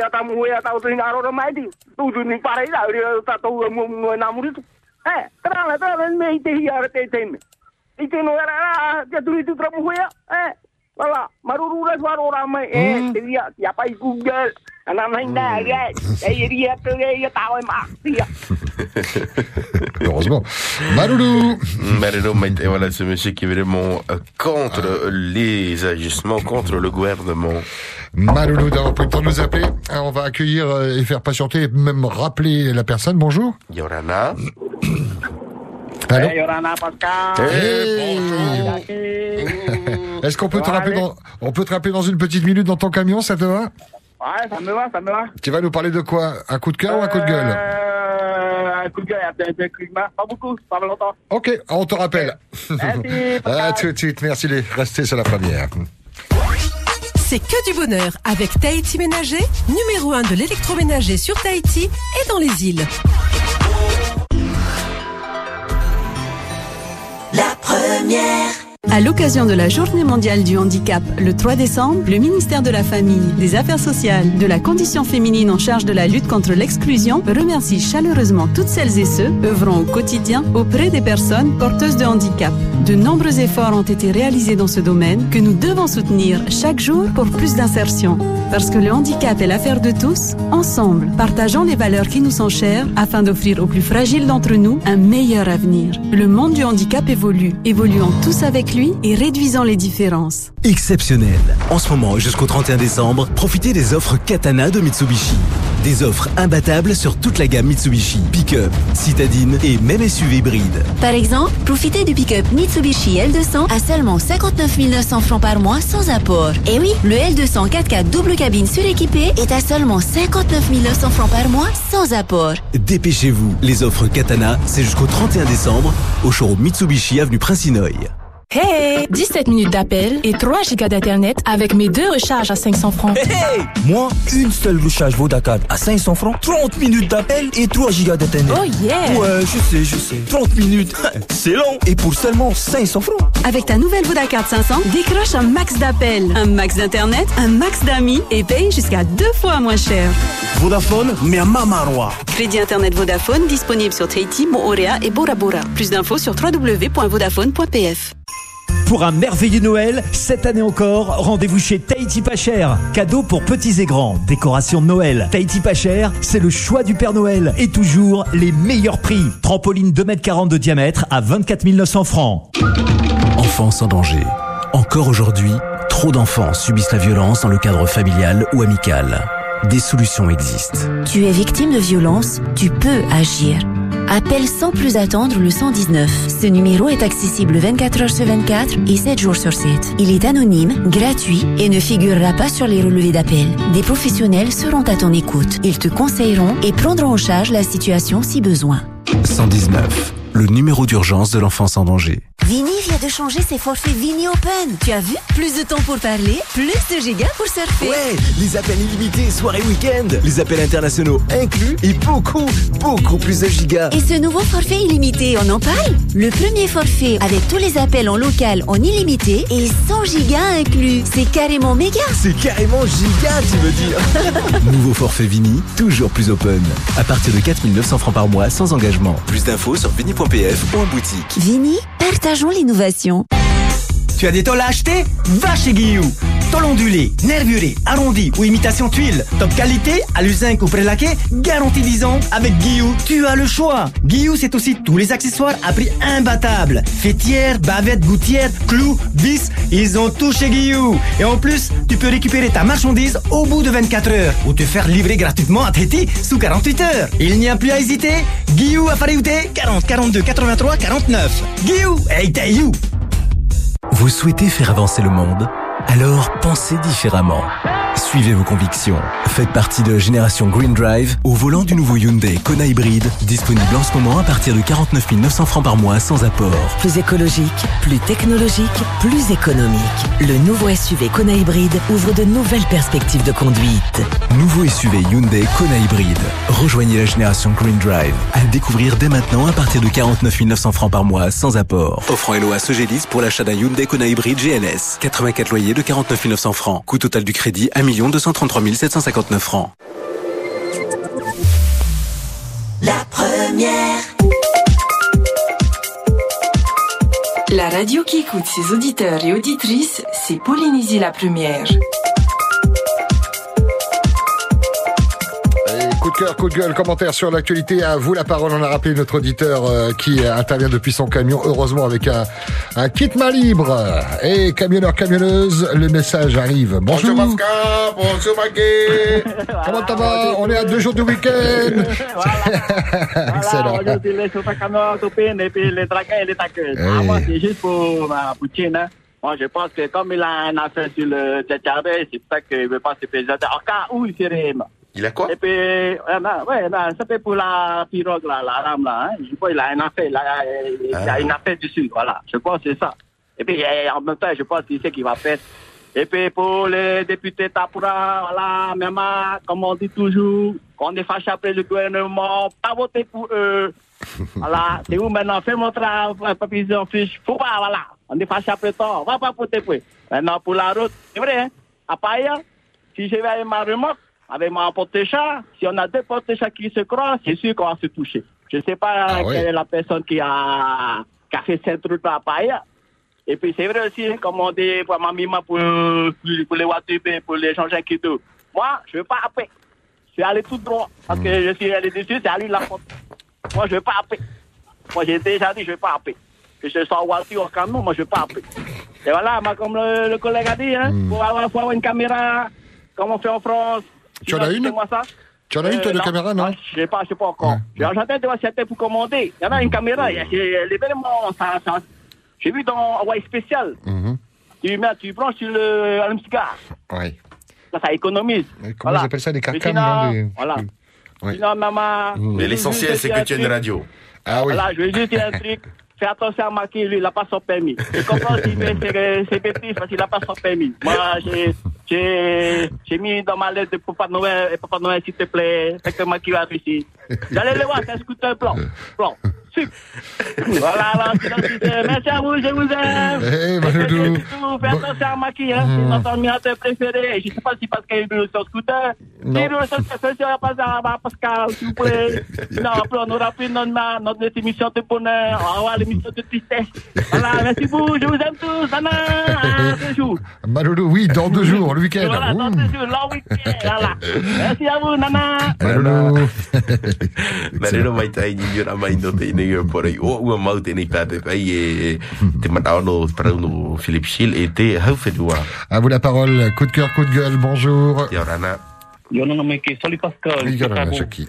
tamu ia tau tu ngaro ro mai ti. Tu tu ni pare da ri ta tau mo mo na muri tu. Eh, tra la tra la me te hiara te te me. I te no era, te tu tu tra mo ia. Eh, Wala, maruru ra. Eh, Google. Ana mai na, ya. Eh, ma. Ia. [laughs] Heureusement. Maloulou Malolo, mais- et voilà ce monsieur qui est vraiment euh, contre les ajustements, contre le gouvernement. Maloulou d'avoir pris le temps de nous appeler. Ah, On va accueillir euh, et faire patienter, même rappeler la personne. Bonjour. Yorana. Allô Eh, Yorana Pascal. [laughs] Est-ce qu'on peut te rappeler dans, on peut te rappeler dans une petite minute dans ton camion, ça te va? Ouais, ça me va, ça me va. Tu vas nous parler de quoi? Un coup de cœur ou un coup de gueule? Euh, un coup de gueule, un peu de climat. Pas beaucoup, pas longtemps. Ok, on te rappelle. Merci, [laughs] à tout de suite, merci les restez sur la première. C'est que du bonheur avec Tahiti Ménager, numéro 1 de l'électroménager sur Tahiti et dans les îles. La première. À l'occasion de la Journée mondiale du handicap, le 3 décembre, le ministère de la Famille, des Affaires sociales, de la condition féminine en charge de la lutte contre l'exclusion remercie chaleureusement toutes celles et ceux œuvrant au quotidien auprès des personnes porteuses de handicap. De nombreux efforts ont été réalisés dans ce domaine que nous devons soutenir chaque jour pour plus d'insertion. Parce que le handicap est l'affaire de tous, ensemble, partageons les valeurs qui nous sont chères afin d'offrir aux plus fragiles d'entre nous un meilleur avenir. Le monde du handicap évolue. Évoluons tous avec lui et réduisons les différences. Exceptionnel. En ce moment, jusqu'au 31 décembre, profitez des offres Katana de Mitsubishi. Des offres imbattables sur toute la gamme Mitsubishi. Pick-up, citadine et même SUV hybride. Par exemple, profitez du pick-up Mitsubishi L200 à seulement 59 900 francs par mois sans apport. Et oui, le L200 4x4 double cabine suréquipée est à seulement 59 900 francs par mois sans apport. Dépêchez-vous. Les offres Katana, c'est jusqu'au 31 décembre au showroom Mitsubishi avenue Prince-Inouï. Hey 17 minutes d'appel et 3 gigas d'internet avec mes deux recharges à 500 francs. Hey Moi, une seule recharge Vodacard à 500 francs, 30 minutes d'appel et 3 gigas d'internet. Oh yeah Ouais, je sais, je sais. 30 minutes, [laughs] c'est long. Et pour seulement 500 francs. Avec ta nouvelle Vodacard 500, décroche un max d'appels, un max d'internet, un max d'amis et paye jusqu'à deux fois moins cher. Vodafone, mais à Mamarwa. Crédit internet Vodafone disponible sur Tahiti, Moorea et Bora Bora. Plus d'infos sur www.vodafone.pf. Pour un merveilleux Noël, cette année encore, rendez-vous chez Tahiti Pas Cher. Cadeau pour petits et grands, décoration de Noël. Tahiti Pas Cher, c'est le choix du Père Noël. Et toujours les meilleurs prix. Trampoline 2m40 de diamètre à 24 900 francs. Enfance en danger. Encore aujourd'hui, trop d'enfants subissent la violence dans le cadre familial ou amical. Des solutions existent. Tu es victime de violence, tu peux agir. appelle sans plus attendre le 119. Ce numéro est accessible 24 heures sur 24 et 7 jours sur 7. Il est anonyme, gratuit et ne figurera pas sur les relevés d'appel. Des professionnels seront à ton écoute. Ils te conseilleront et prendront en charge la situation si besoin. 119, le numéro d'urgence de l'enfance en danger. Vini vient de changer ses forfaits Vini Open. Tu as vu? Plus de temps pour parler, plus de gigas pour surfer. Ouais, les appels illimités, soirée week-end, les appels internationaux inclus et beaucoup, beaucoup plus de gigas. Et ce nouveau forfait illimité, on en parle? Le premier forfait avec tous les appels en local en illimité et 100 gigas inclus. C'est carrément méga. C'est carrément giga, tu veux dire [laughs] Nouveau forfait Vini, toujours plus open. À partir de 4900 francs par mois, sans engagement. Plus d'infos sur vini.pf ou en boutique. Vini, partageons l'innovation. Tu as des tôles à acheter? Va chez Guillou. Tôle ondulé, nervuré, arrondi ou imitation tuile. Top qualité, à l'usinc ou prélaqué, garantie 10 ans. Avec Guillou, tu as le choix. Guillou, c'est aussi tous les accessoires à prix imbattable. Fêtière, bavette, gouttière, clous, vis, ils ont tout chez Guillou. Et en plus, tu peux récupérer ta marchandise au bout de 24 heures ou te faire livrer gratuitement à Tahiti sous 48 heures. Il n'y a plus à hésiter. Guillou à Fariouté, 40 42 83 49. Guillou, hey, you. Vous souhaitez faire avancer le monde Alors pensez différemment. Suivez vos convictions. Faites partie de Génération Green Drive au volant du nouveau Hyundai Kona Hybride, disponible en ce moment à partir de 49 900 francs par mois sans apport. Plus écologique, plus technologique, plus économique. Le nouveau SUV Kona Hybride ouvre de nouvelles perspectives de conduite. Nouveau SUV Hyundai Kona Hybride. Rejoignez la Génération Green Drive. À le découvrir dès maintenant à partir de 49 900 francs par mois sans apport. Offrant LOA Sogélis pour l'achat d'un Hyundai Kona Hybride GLS. 84 loyers de 49 900 francs. Coût total du crédit 1 233 759 francs. La première. La radio qui écoute ses auditeurs et auditrices, c'est Polynésie la première. Cœur, coup de gueule, commentaire sur l'actualité. À vous la parole. On a rappelé notre auditeur euh, qui intervient depuis son camion, heureusement avec un, un kit main libre. Et camionneur, camionneuse, le message arrive. Bonjour. Bonjour Masca, bonjour Maggie. [laughs] Comment ça va? On est à deux jours du week-end. [laughs] [laughs] Excellent. Voilà, aujourd'hui, les copines, et puis les et les taqueuses. Ah, moi, c'est juste pour ma poutine. Hein. Moi, je pense que comme il a un affaire sur le tchatchabé, c'est pour ça qu'il ne veut pas se présenter. En cas où il serait... Il a quoi? Et puis, euh, ouais, ça fait pour la pirogue, là, la rame, là. Hein. Je crois qu'il a un affaire, là, il a Ah. une affaire dessus, voilà. Je pense que c'est ça. Et puis, euh, en même temps, je pense qu'il sait qu'il va faire. Et puis, pour les députés Tapura, voilà, même, euh, comme on dit toujours, quand on est fâché après le gouvernement, pas voter pour eux. [laughs] Voilà, c'est où maintenant, fais mon travail, papier en fiche. Faut pas, voilà. On est fâché après toi, on va pas voter pour eux. Maintenant, pour la route, c'est vrai, hein. À Païa, si je vais avec ma remorque, avec mon porte-chat, si on a deux porte-chats qui se croisent, c'est sûr qu'on va se toucher. Je sais pas Ah quelle est la personne qui a, qui a fait cette route à Païa. Et puis c'est vrai aussi, comme on dit pour ma mima, pour, pour les voitures, pour les gens qui tout. Moi, je veux pas appeler. Je vais aller tout droit. Parce que je suis allé dessus, c'est à lui la faute. Moi, je veux pas appeler. Moi, j'ai déjà dit, je veux pas appeler. Que je sois en voiture en camion, moi, je veux pas appeler. Et voilà, comme le, le collègue a dit, hein, pour, avoir, faut avoir une caméra, comme on fait en France. Tu en as une Moi ça. Tu en as une, toi, de caméra, non Je sais pas, je sais pas encore. J'attends de voir si c'était pour commander. Il y en a une caméra, l'événement, ça, ça, j'ai vu dans Hawaii spécial. Mhm. Tu mets, tu branches sur le allume-cigare. Ouais. Là, ça économise. Comment ils appellent ça, des Mais carcanes, sinon, non, des- Voilà. Ouais. Sinon, maman. Mais l'essentiel, c'est que tu aies une radio. Ah oui. Voilà, je vais juste dire un truc. Attention à Maki, lui, il n'a pas son permis. Je comprends s'il fait ses, ses bêtises parce qu'il n'a pas son permis. Moi, j'ai, mis dans ma lettre de Papa Noël, et Papa Noël, s'il te plaît, fais que Maki va ici. J'allais le voir, c'est un scooter blanc. Blanc. Sup. Voilà, alors, c'est gentil. Merci à vous, je vous aime. Eh, Manoudou. Fais attention à Maki, hein. C'est notre admirateur préféré. Je ne sais pas si parce qu'il roule sur scooter. Non. S'il roule sur scooter, pas à Pascal, s'il vous plaît. [laughs] Non, après, on aura plus notre, notre émission de bonheur. On va avoir l'émission de tristesse. Voilà, merci beaucoup. Je vous aime tous. À deux jours. Maloulou, oui, dans deux jours, le week-end. Voilà, dans deux jours, long week-end. Voilà. Merci à vous, Nana. Maloulou. Marero mai tai ni yura mai no te nei por ai o ua mau te nei pai e te parau no Philippe Schill e te. À vous la parole. Coup de cœur, coup de gueule. Bonjour. Yorana. Yorana Meki, salut Pascal. Yorana Chaki.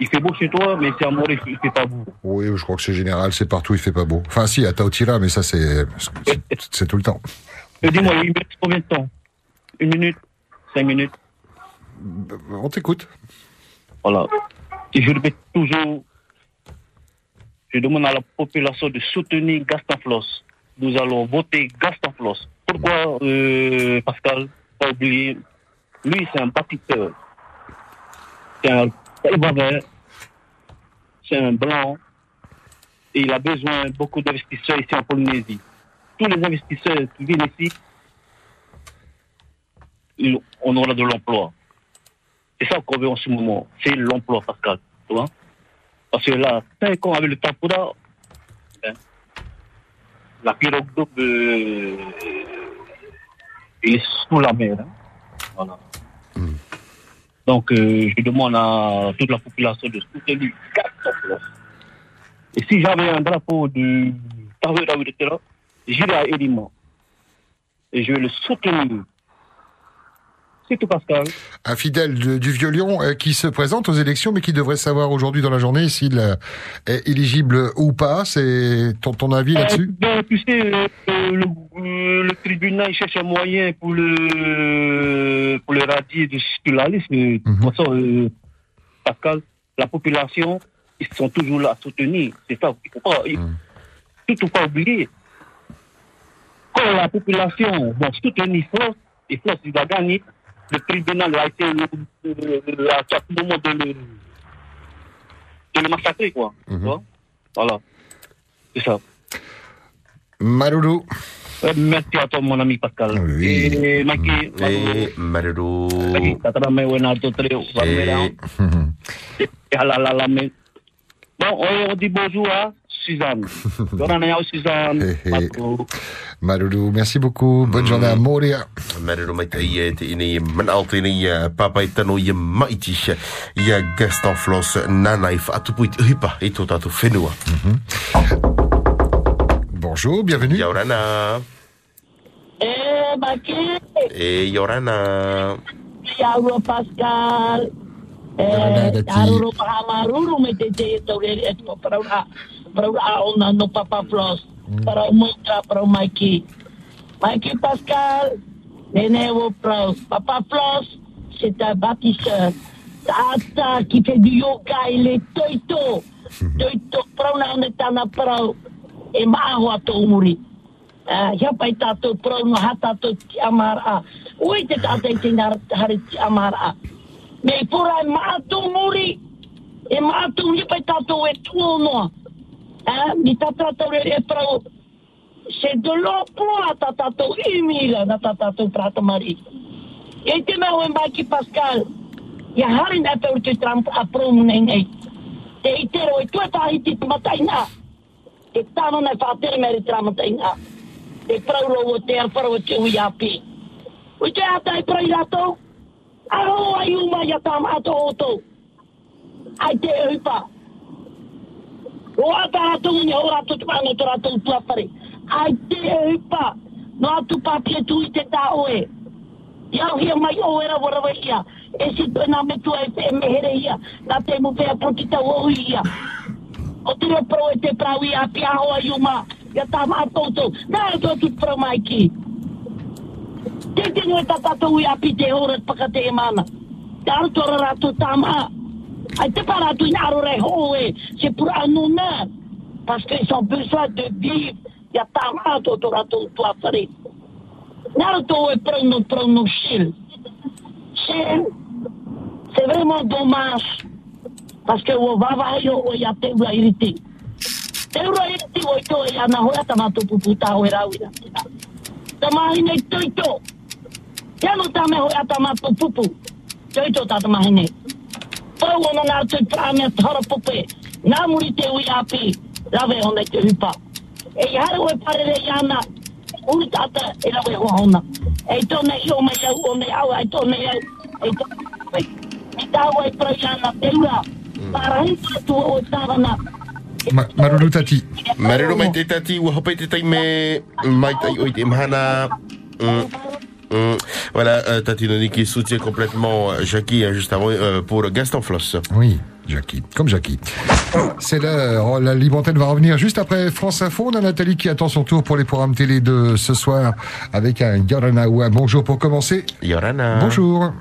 il fait beau chez toi, mais c'est à Morée, il fait pas beau. Oui, je crois que c'est général, c'est partout, il fait pas beau. Enfin, si, à Taotira, mais ça, c'est, c'est- tout le temps. [laughs] Et dis-moi, il me reste combien de temps? Une minute? Cinq minutes? On t'écoute. Voilà. Je répète toujours, je demande à la population de soutenir Gaston Floss. Nous allons voter Gaston Floss. Pourquoi, euh, Pascal Pas oublier, lui, c'est un bâtisseur. C'est un. C'est un blanc. Et il a besoin de beaucoup d'investisseurs ici en Polynésie. Tous les investisseurs qui viennent ici, on aura de l'emploi. C'est ça qu'on veut en ce moment. C'est l'emploi, Pascal. Tu vois Parce que là, 5 ans avec le tempura, hein, la pirogue euh, est sous la mer. hein. Voilà. Donc, euh, je demande à toute la population de soutenir quatre emplois. Et si j'avais un drapeau de Tawera Wiretera, j'irai à Edima. Et je vais le soutenir. C'est tout, Pascal. Un fidèle de- du Vieux-Lyon euh, qui se présente aux élections, mais qui devrait savoir aujourd'hui dans la journée s'il euh, est éligible ou pas. C'est ton, ton avis là-dessus? Ben, tu sais, euh, euh, le, euh, le tribunal cherche un moyen pour le, pour le radier de sur la liste. De toute façon, euh, Pascal, la population, ils sont toujours là à soutenir. C'est ça. Il ne faut pas, il- surtout pas oublier. Quand la population va soutenir Floss, et Floss, il va gagner, le tribunal a été à chaque moment de le, de le massacrer, quoi. Voilà. C'est ça. Maroulou. Euh, Merci à toi, mon ami Pascal. Et Eh, rao. Et me. Bon, on dit bonjour à Suzanne. [laughs] Suzanne. Maruru. Merci beaucoup. Bonne journée à Moria. Maruru mai te ia te ine man al te ine papa i tano ia maiti ia Gaston Floss nana i whaatupu i hipa i tō tātou whenua. Bonjour, bienvenue. Yorana. Eh, Maki, E Yorana. Yauro Pascal. Yorana, Eh, Dati. Aruro Mahamaruru me te te tau re e tō paraura, paraura a ona no Papa Floss. Para o muita, para o Mikey. Mikey Pascal, nene o pro. Papa Floss, c'est un bâtisseur. Tata qui fait du yoga, il est toito. Toito, prauna one tana pro. E maaho a tō muri. Uh, ia pai tātou pro no ha tātou ti amara. Ui te tātou te nara hare ti amara. Me pura e mātou muri. E mātou ia pai tātou e tuo noa. Uh, ni tā tātou e pro. Se l'emploi tā tātou imila na tā tātou prata mari. E te mea o e mai ki Pascal. Ia hari nā te uri te tramp a pro munei nei. Te itero e tue tāhi ti te mataina. Te tāna nei whātere meri tramataina. Te prauro o te awhara o te ui api. Ui te ata e prai rato. Aho ai uma ia tam ato oto. Ai te eipa. O ata ato unia o rato te pano te rato. Ai te eipa. No atu papie tu te ta oe. Iau hia mai o era warawa ia. E si me tu aipa e mehere ia. Na te mu pea poti ta uohu ia. O te reo pro e te prawi ia api aho ai uma. Ia tam ato oto. Na ato atu pro maiki. ki. Pura anu nā. Parce qu'ils ont besoin de vivre. E prono prono shil. C'est c'est vraiment dommage. Parce que o vava yo o ia te iriti. Te iriti o i tō ana hoia ta mātou pupu tā o rau ira. Ta. Ia no tā me hoia ta mātou pupu. Toito tā ta mahine. Pau o nana atu i prāmea tara pupe. Nā muri te ui api. Rawe hona i te hupa. E i hara o e parere i ana. Uri tata e rawe hoa hona. E tōna i o mai au o nei au. E tōna i au. E tōna i I tāua i prau i ana te ura. Parahi patu o tāwana. Ma Maroulou Tati. Maruru mai te tati ua hopai te tai me mai tai oi te mahana. Mm. Hum, voilà, euh, Tatinoni qui soutient complètement euh, Jackie hein, juste avant euh, pour Gaston Floss. Oui, Jackie, comme Jackie. C'est l'heure. La libre va revenir juste après France Info. On a Nathalie qui attend son tour pour les programmes télé de ce soir avec un Yorana ou un bonjour pour commencer. Yorana. Bonjour.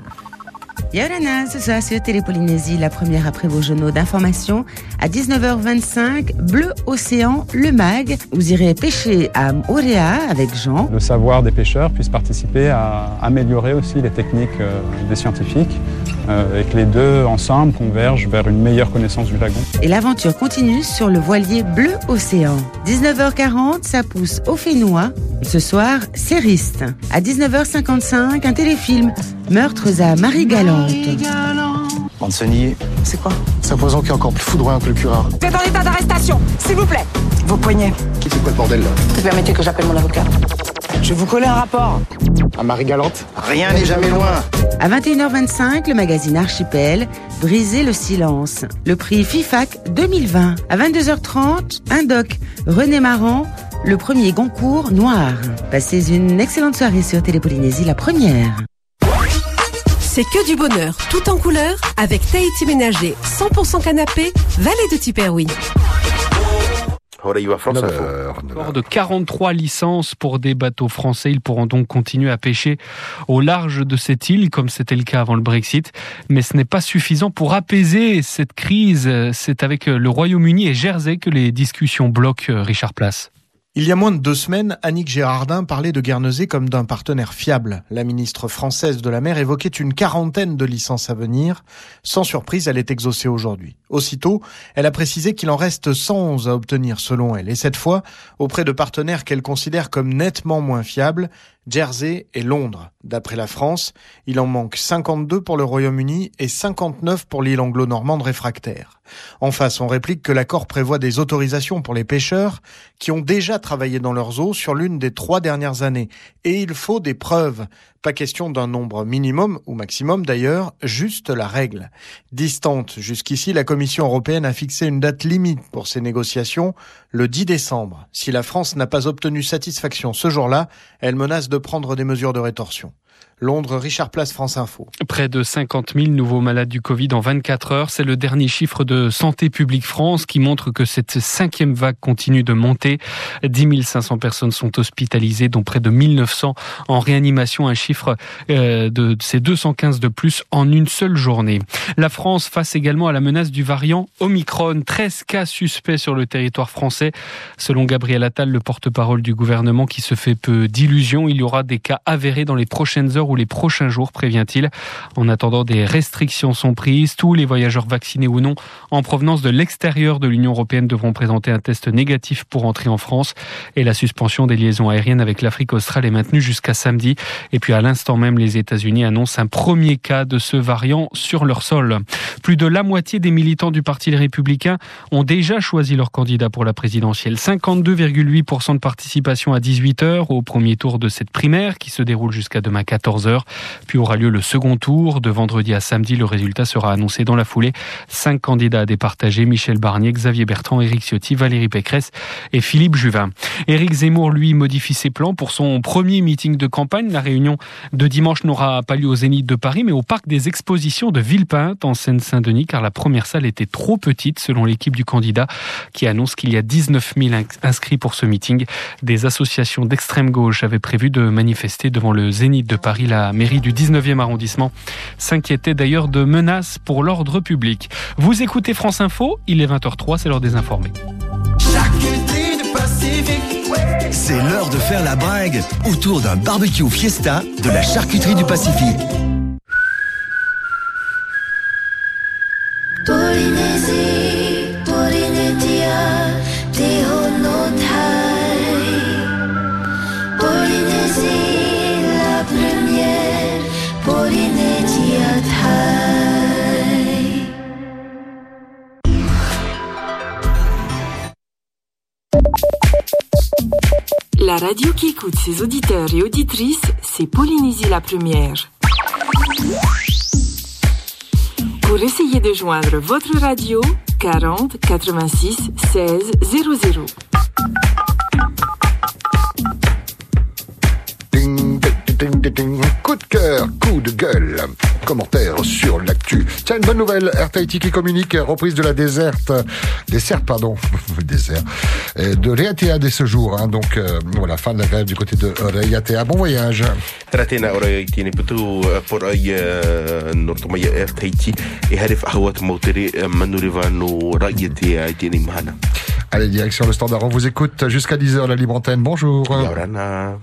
Yorana, ce soir sur Télépolynésie, la première après vos journaux d'information. À 19h25, Bleu Océan, le MAG. Vous irez pêcher à Auréa avec Jean. Le savoir des pêcheurs puisse participer à améliorer aussi les techniques euh, des scientifiques euh, et que les deux ensemble convergent vers une meilleure connaissance du lagon. Et l'aventure continue sur le voilier Bleu Océan. 19h40, ça pousse au Fénois. Ce soir, Cériste. À 19h55, un téléfilm. Meurtres à Marie-Galante. Anthony, c'est quoi? C'est un poison qui est encore plus foudroyant que le curare. Vous êtes en état d'arrestation, s'il vous plaît. Vos poignets. Qui fait quoi le bordel là? Vous permettez que j'appelle mon avocat Je vais vous coller un rapport. À Marie-Galante Rien n'est jamais loin. À 21h25, le magazine Archipel, Briser le silence. Le prix FIFAC 2020. À 22h30, un doc, René Marant, le premier Goncourt noir. Passez une excellente soirée sur Télépolynésie, la première. C'est que du bonheur, tout en couleur, avec Tahiti Ménager, 100% canapé, Vallée de Tiperoui. Port de 43 licences pour des bateaux français. Ils pourront donc continuer à pêcher au large de cette île, comme c'était le cas avant le Brexit. Mais ce n'est pas suffisant pour apaiser cette crise. C'est avec le Royaume-Uni et Jersey que les discussions bloquent Richard Place. Il y a moins de deux semaines, Annick Gérardin parlait de Guernesey comme d'un partenaire fiable. La ministre française de la mer évoquait une quarantaine de licences à venir. Sans surprise, elle est exaucée aujourd'hui. Aussitôt, elle a précisé qu'il en reste 111 à obtenir selon elle, et cette fois auprès de partenaires qu'elle considère comme nettement moins fiables, Jersey et Londres. D'après la France, il en manque 52 pour le Royaume-Uni et 59 pour l'île anglo-normande réfractaire. En face, on réplique que l'accord prévoit des autorisations pour les pêcheurs qui ont déjà travaillé dans leurs eaux sur l'une des trois dernières années. Et il faut des preuves. Pas question d'un nombre minimum ou maximum d'ailleurs, juste la règle. Distante jusqu'ici, la Commission européenne a fixé une date limite pour ces négociations, le 10 décembre. Si la France n'a pas obtenu satisfaction ce jour-là, elle menace de prendre des mesures de rétorsion. Londres, Richard Place, France Info. Près de 50 000 nouveaux malades du Covid en 24 heures. C'est le dernier chiffre de Santé publique France qui montre que cette cinquième vague continue de monter. 10 500 personnes sont hospitalisées, dont près de 1900 en réanimation. Un chiffre euh, de ces 215 de plus en une seule journée. La France face également à la menace du variant Omicron. 13 cas suspects sur le territoire français. Selon Gabriel Attal, le porte-parole du gouvernement qui se fait peu d'illusions, il y aura des cas avérés dans les prochaines heures ou les prochains jours, prévient-il. En attendant, des restrictions sont prises. Tous les voyageurs vaccinés ou non en provenance de l'extérieur de l'Union européenne devront présenter un test négatif pour entrer en France. Et la suspension des liaisons aériennes avec l'Afrique australe est maintenue jusqu'à samedi. Et puis à l'instant même, les États-Unis annoncent un premier cas de ce variant sur leur sol. Plus de la moitié des militants du Parti Les Républicains ont déjà choisi leur candidat pour la présidentielle. 52,8% de participation à 18h au premier tour de cette primaire qui se déroule jusqu'à demain 14 heures. Puis aura lieu le second tour. De vendredi à samedi, le résultat sera annoncé dans la foulée. Cinq candidats à départager, Michel Barnier, Xavier Bertrand, Éric Ciotti, Valérie Pécresse et Philippe Juvin. Éric Zemmour, lui, modifie ses plans pour son premier meeting de campagne. La réunion de dimanche n'aura pas lieu au Zénith de Paris, mais au Parc des Expositions de Villepinte, en Seine-Saint-Denis, car la première salle était trop petite, selon l'équipe du candidat, qui annonce qu'il y a 19 000 inscrits pour ce meeting. Des associations d'extrême gauche avaient prévu de manifester devant le Zénith de Paris. La mairie du 19e arrondissement s'inquiétait d'ailleurs de menaces pour l'ordre public. Vous écoutez France Info, il est 20h03, c'est l'heure des informés. C'est l'heure de faire la bringue autour d'un barbecue fiesta de la charcuterie du Pacifique. Polynésie, La radio qui écoute ses auditeurs et auditrices, c'est Polynésie la première. Pour essayer de joindre votre radio, 40 86 16 00. Coup de cœur, coup de gueule. Commentaire sur l'actu. Tiens, une bonne nouvelle. Air Tahiti qui communique, reprise de la déserte, dessert, pardon, [laughs] dessert, euh, de Reatea dès ce jour. Hein. Donc, euh, voilà, fin de la grève du côté de Reatea. Bon voyage. تراتينا أورا تيني بتو بور أي نورتو ميا إير تايتي يهرف أهوات موتري منو ريفانو رأيتي تيني مهانا Allez, direction le standard. On vous écoute jusqu'à 10h, la libre antenne. Bonjour. Yorana.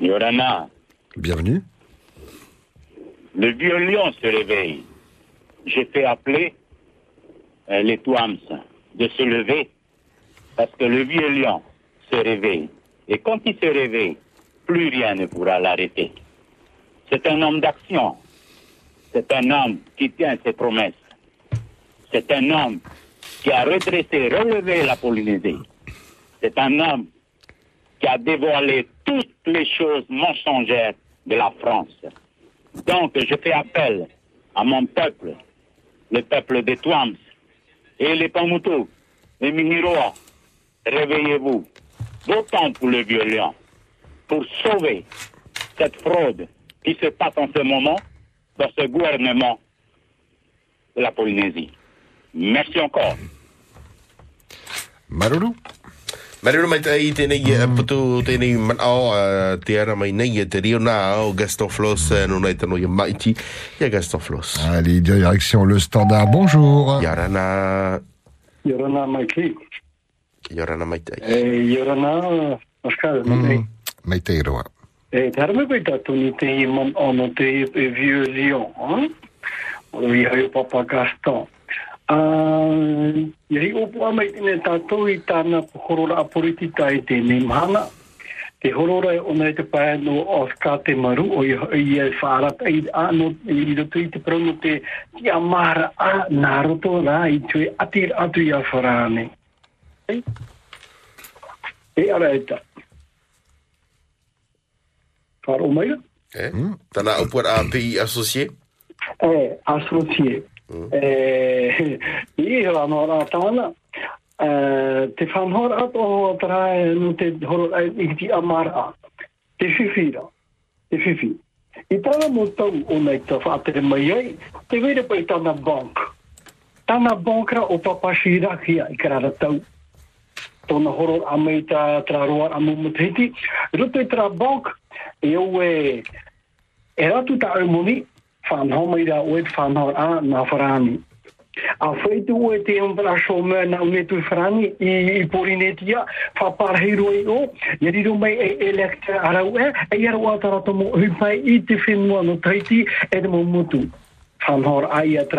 Yorana, Bienvenue. le vieux lion se réveille. J'ai fait appeler euh, les Touams de se lever parce que le vieux lion se réveille. Et quand il se réveille, plus rien ne pourra l'arrêter. C'est un homme d'action. C'est un homme qui tient ses promesses. C'est un homme qui a redressé, relevé la Polynésie. C'est un homme qui a dévoilé toutes les choses mensongères de la France. Donc, je fais appel à mon peuple, le peuple des Touams et les Pamutu, les Miniroa. Réveillez-vous. Votons pour le lion, pour sauver cette fraude qui se passe en ce moment dans ce gouvernement de la Polynésie. Merci encore. Marulu. Maruru mai tai tēnei mm. putu tēnei man ao uh, te ara mai nei e te rio nā o Gaston Floss uh, no nei tano i maiti ia Gaston Floss. Allez, direction le standard. Bonjour. Yarana. Yorana Maiki. Yorana mai tai. E Yorana Pascal, mm. Roa. E te harame koe tatu ni te i man ono te i vieux lion, hein? O i hau papa Gaston. Uh, opu tātou i tāna horora a politika i te nemhana. Te horora e ona i te pae no Oscar te maru o i i e whārata i ano i roto i te prono te ti amara a nā roto rā i tue atir atu i a. E, ara ta. Whara o maira? Eh? E, [laughs] i rano ora tāna. E, te whanhora ato o trae no te horo ai i ti amara. Te whiwhira. Te whiwhi. I tāna mo tau o nei ta whātere mai ai, te were pai tāna bank. Tāna bank ra o papashira kia i karara tau. Tōna horo a mei tā tra roa a mumuteti. Ruto i tra bank, e au e, e ratu ta au moni, whanau mai ra oe te whanau a nā wharani. A whaitu oe te umbra so mea na une tu wharani i, i porinetia, whaparahiro i o, i riro mai e elektra arau e, e o tomo i te whenua no taiti e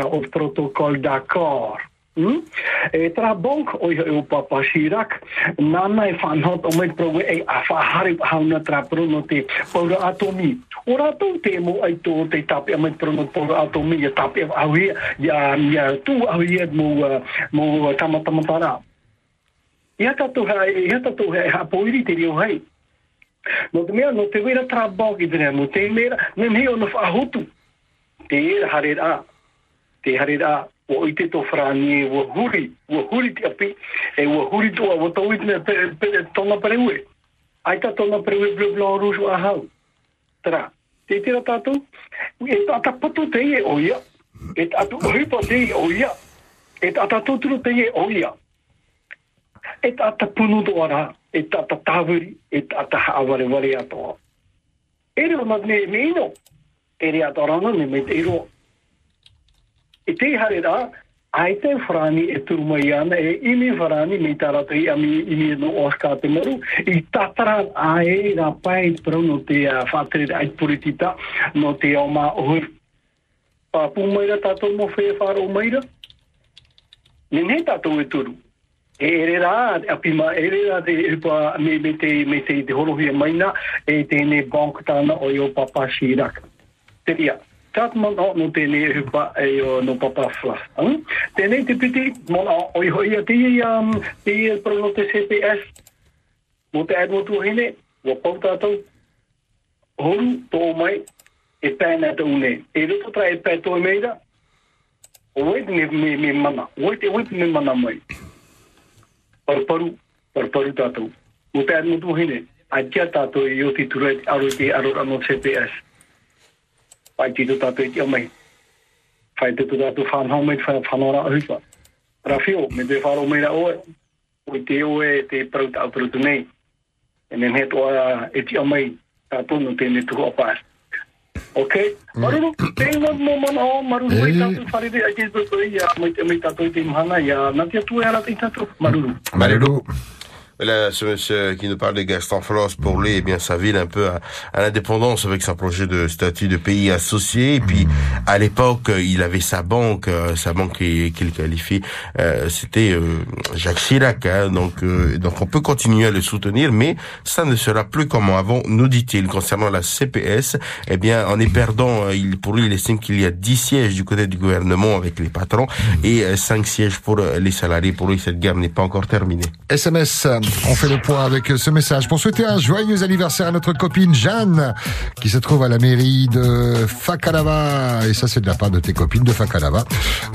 o protocol d'accord. Mm? E tra bonk o i o papa Shirak nana e whanhot o mai prowe e a whahari hauna tra prono te paura atomi. O rato te mo ai tō te tape a mai prono paura atomi, e tape au ia, ia, ia tu au ia mo, uh, mo tamatamatara. Ia tatu hai, ia tatu hai, ha poiri te rio hai. No te mea, no te wera tra bonk i tene, no te mea, ne me o no whahotu. Te hare a, te hare a, o i te to frani e ua huri, ua huri te api, e ua huri to a wata uit me tonga pe. Ai ta tona blu blu blanc rouge a hau. Tra, te tira tātou, e tata patu te e o ia, e tatu hipa te e o ia, e tata tūturu te e o ia. E tata punu to ara, e tata tāwiri, e tata haaware ware atoa. E reo ma me me ino, e rea tarana me me te iroa E te hare rā, ai te wharani e turu mai ana, e imi wharani me tarata i ami imi no maru, i tatara ai rā pai pro no te ai puritita, no te o mā ohur. Pāpū maira tātou mo whāro maira. Ne ne tātou e turu. E ere rā, api ma ere rā te upa me, me te, me te, te horohia maina, e bank o i papa Chirac. Te. Tat man o no tēnei hupa e o no papa flas. Hmm? Tēnei te piti, man o oi hoi a te i te i prono te CPS. Mo te admo tu hene, wa pau tātou. Horu tō mai e pēna te une. E roto tra e pē me, me, me mana. Wait e me mana mai. Parparu, parparu tātou. Mo te admo tu hene. a tia tātou i o te te ano CPS. Te tātou whanhau mai whai whanora ahupa. Rafio, me te wharo mai ra oe. O te oe te parau ta aparutu nei. E nem he toa e te omai tātou no tēne tuku opās. Ok, maruru, mo mana o, maruru mai tātou wharere a te mai tātou i te mahana i a natia tu e ara te tātou. Maruru. Maruru. Là, ce monsieur qui nous parle de Gaston Floss, pour lui, eh bien, sa ville un peu à, à l'indépendance avec son projet de statut de pays associé. Et puis, à l'époque, il avait sa banque, euh, sa banque qui- qu'il qualifie, euh, c'était euh, Jacques Chirac. hein. donc, euh, donc, on peut continuer à le soutenir, mais ça ne sera plus comme avant, nous dit-il. Concernant la CPS, eh bien, en est perdant, euh, il, pour lui, il estime qu'il y a 10 sièges du côté du gouvernement avec les patrons et 5 sièges pour euh, les salariés. Pour lui, cette guerre n'est pas encore terminée. SMS, on fait le point avec ce message pour souhaiter un joyeux anniversaire à notre copine Jeanne qui se trouve à la mairie de Fakalava. Et ça, c'est de la part de tes copines de Fakalava.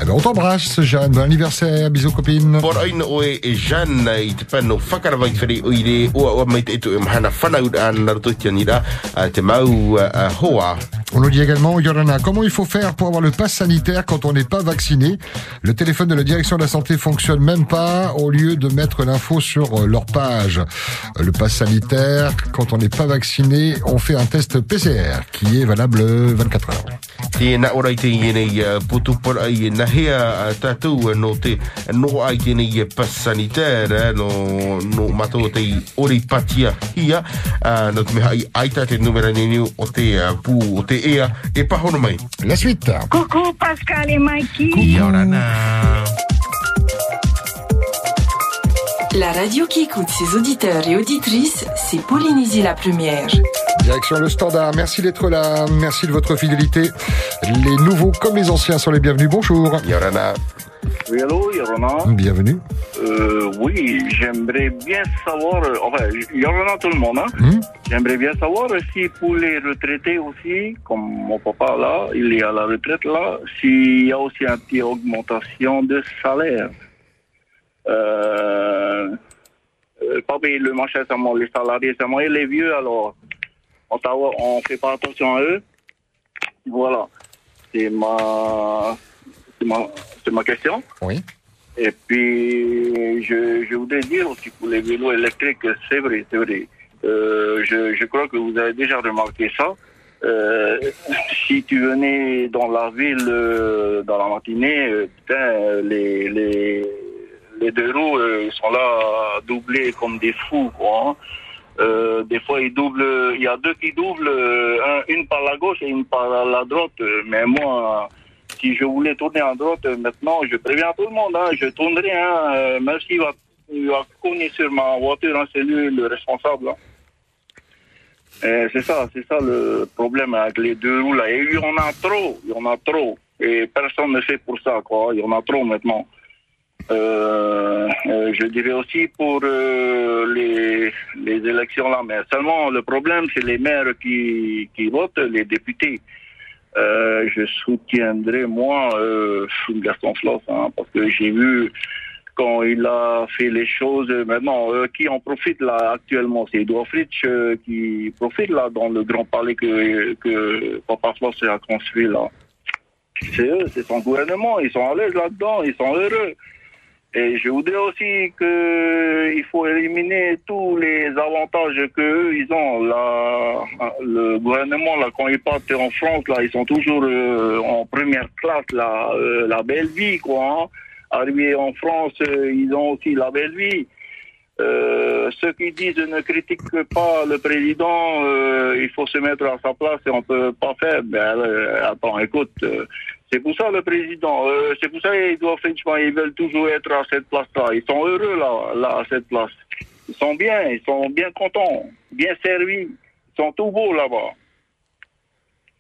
Eh ben, on t'embrasse, Jeanne. Bon anniversaire. Bisous, copine. On nous dit également, Yorana, comment il faut faire pour avoir le pass sanitaire quand on n'est pas vacciné? Le téléphone de la direction de la santé fonctionne même pas au lieu de mettre l'info sur euh, leur page. Le pass sanitaire, quand on n'est pas vacciné, on fait un test PCR qui est valable 24 heures. Tēnā ora i te ienei uh, putu por ai na hea tātou no te no ai tēnei pas sanitaire no, no matou te i ori patia hia no te meha i aita te numera neniu o te pū o te ea pahono mai. La suite. Coucou Pascal et Mikey. La radio qui écoute ses auditeurs et auditrices, c'est Polynésie la première. Direction le standard. Merci d'être là. Merci de votre fidélité. Les nouveaux comme les anciens sont les bienvenus. Bonjour. Yorana. Oui, allô, Yorona. Bienvenue. Euh, oui, j'aimerais bien savoir, euh, enfin, Yorona tout le monde, hein. Hmm? J'aimerais bien savoir si pour les retraités aussi, comme mon papa là, il est à la retraite là, s'il y a aussi une petite augmentation de salaire. Euh, euh, pas payer le marché seulement, les salariés seulement, et les vieux alors, on, on fait pas attention à eux. Voilà. C'est ma, c'est ma, c'est ma question. Oui. Et puis, je, je voudrais dire aussi pour les vélos électriques, c'est vrai, c'est vrai. Euh, je, je crois que vous avez déjà remarqué ça. Euh, si tu venais dans la ville euh, dans la matinée, putain, les, les, les deux roues euh, ils sont là doublés comme des fous, quoi. hein. Euh, des fois, ils doublent, il y a deux qui doublent, euh, un- une par la gauche et une par la droite. Euh, Mais moi, si je voulais tourner à droite, euh, maintenant, je préviens tout le monde, hein, je tournerai, hein, euh, même s'il va, va sur ma voiture, hein, c'est lui le responsable. hein. Euh, c'est ça, c'est ça le problème avec les deux roues là. Et il y en a trop, il y en a trop. Et personne ne fait pour ça, quoi. Il y en a trop maintenant. Euh, euh, je dirais aussi pour euh, les, les élections là, mais seulement le problème c'est les maires qui, qui votent, les députés. Je soutiendrai moi euh, Gaston Floss, hein, parce que j'ai vu quand il a fait les choses. Maintenant, qui en profite là actuellement, c'est Edouard Fritsch qui profite là dans le grand palais que, que Papa Floss a construit là. C'est eux, c'est son gouvernement, ils sont à l'aise là-dedans, ils sont heureux. Et je voudrais aussi que il faut éliminer tous les avantages que eux, ils ont. Là, le gouvernement, quand ils partent en France, là, ils sont toujours euh, en première classe, euh, la belle vie, quoi. hein. Arrivés en France, euh, ils ont aussi la belle vie. Ceux qui disent ne critiquent pas le président, il faut se mettre à sa place et on peut pas faire. Ben, attends, écoute, c'est pour ça le président, euh, c'est pour ça qu'ils doivent ils veulent toujours être à cette place-là. Ils sont heureux là, là à cette place. Ils sont bien, ils sont bien contents, bien servis, ils sont tout beaux là-bas.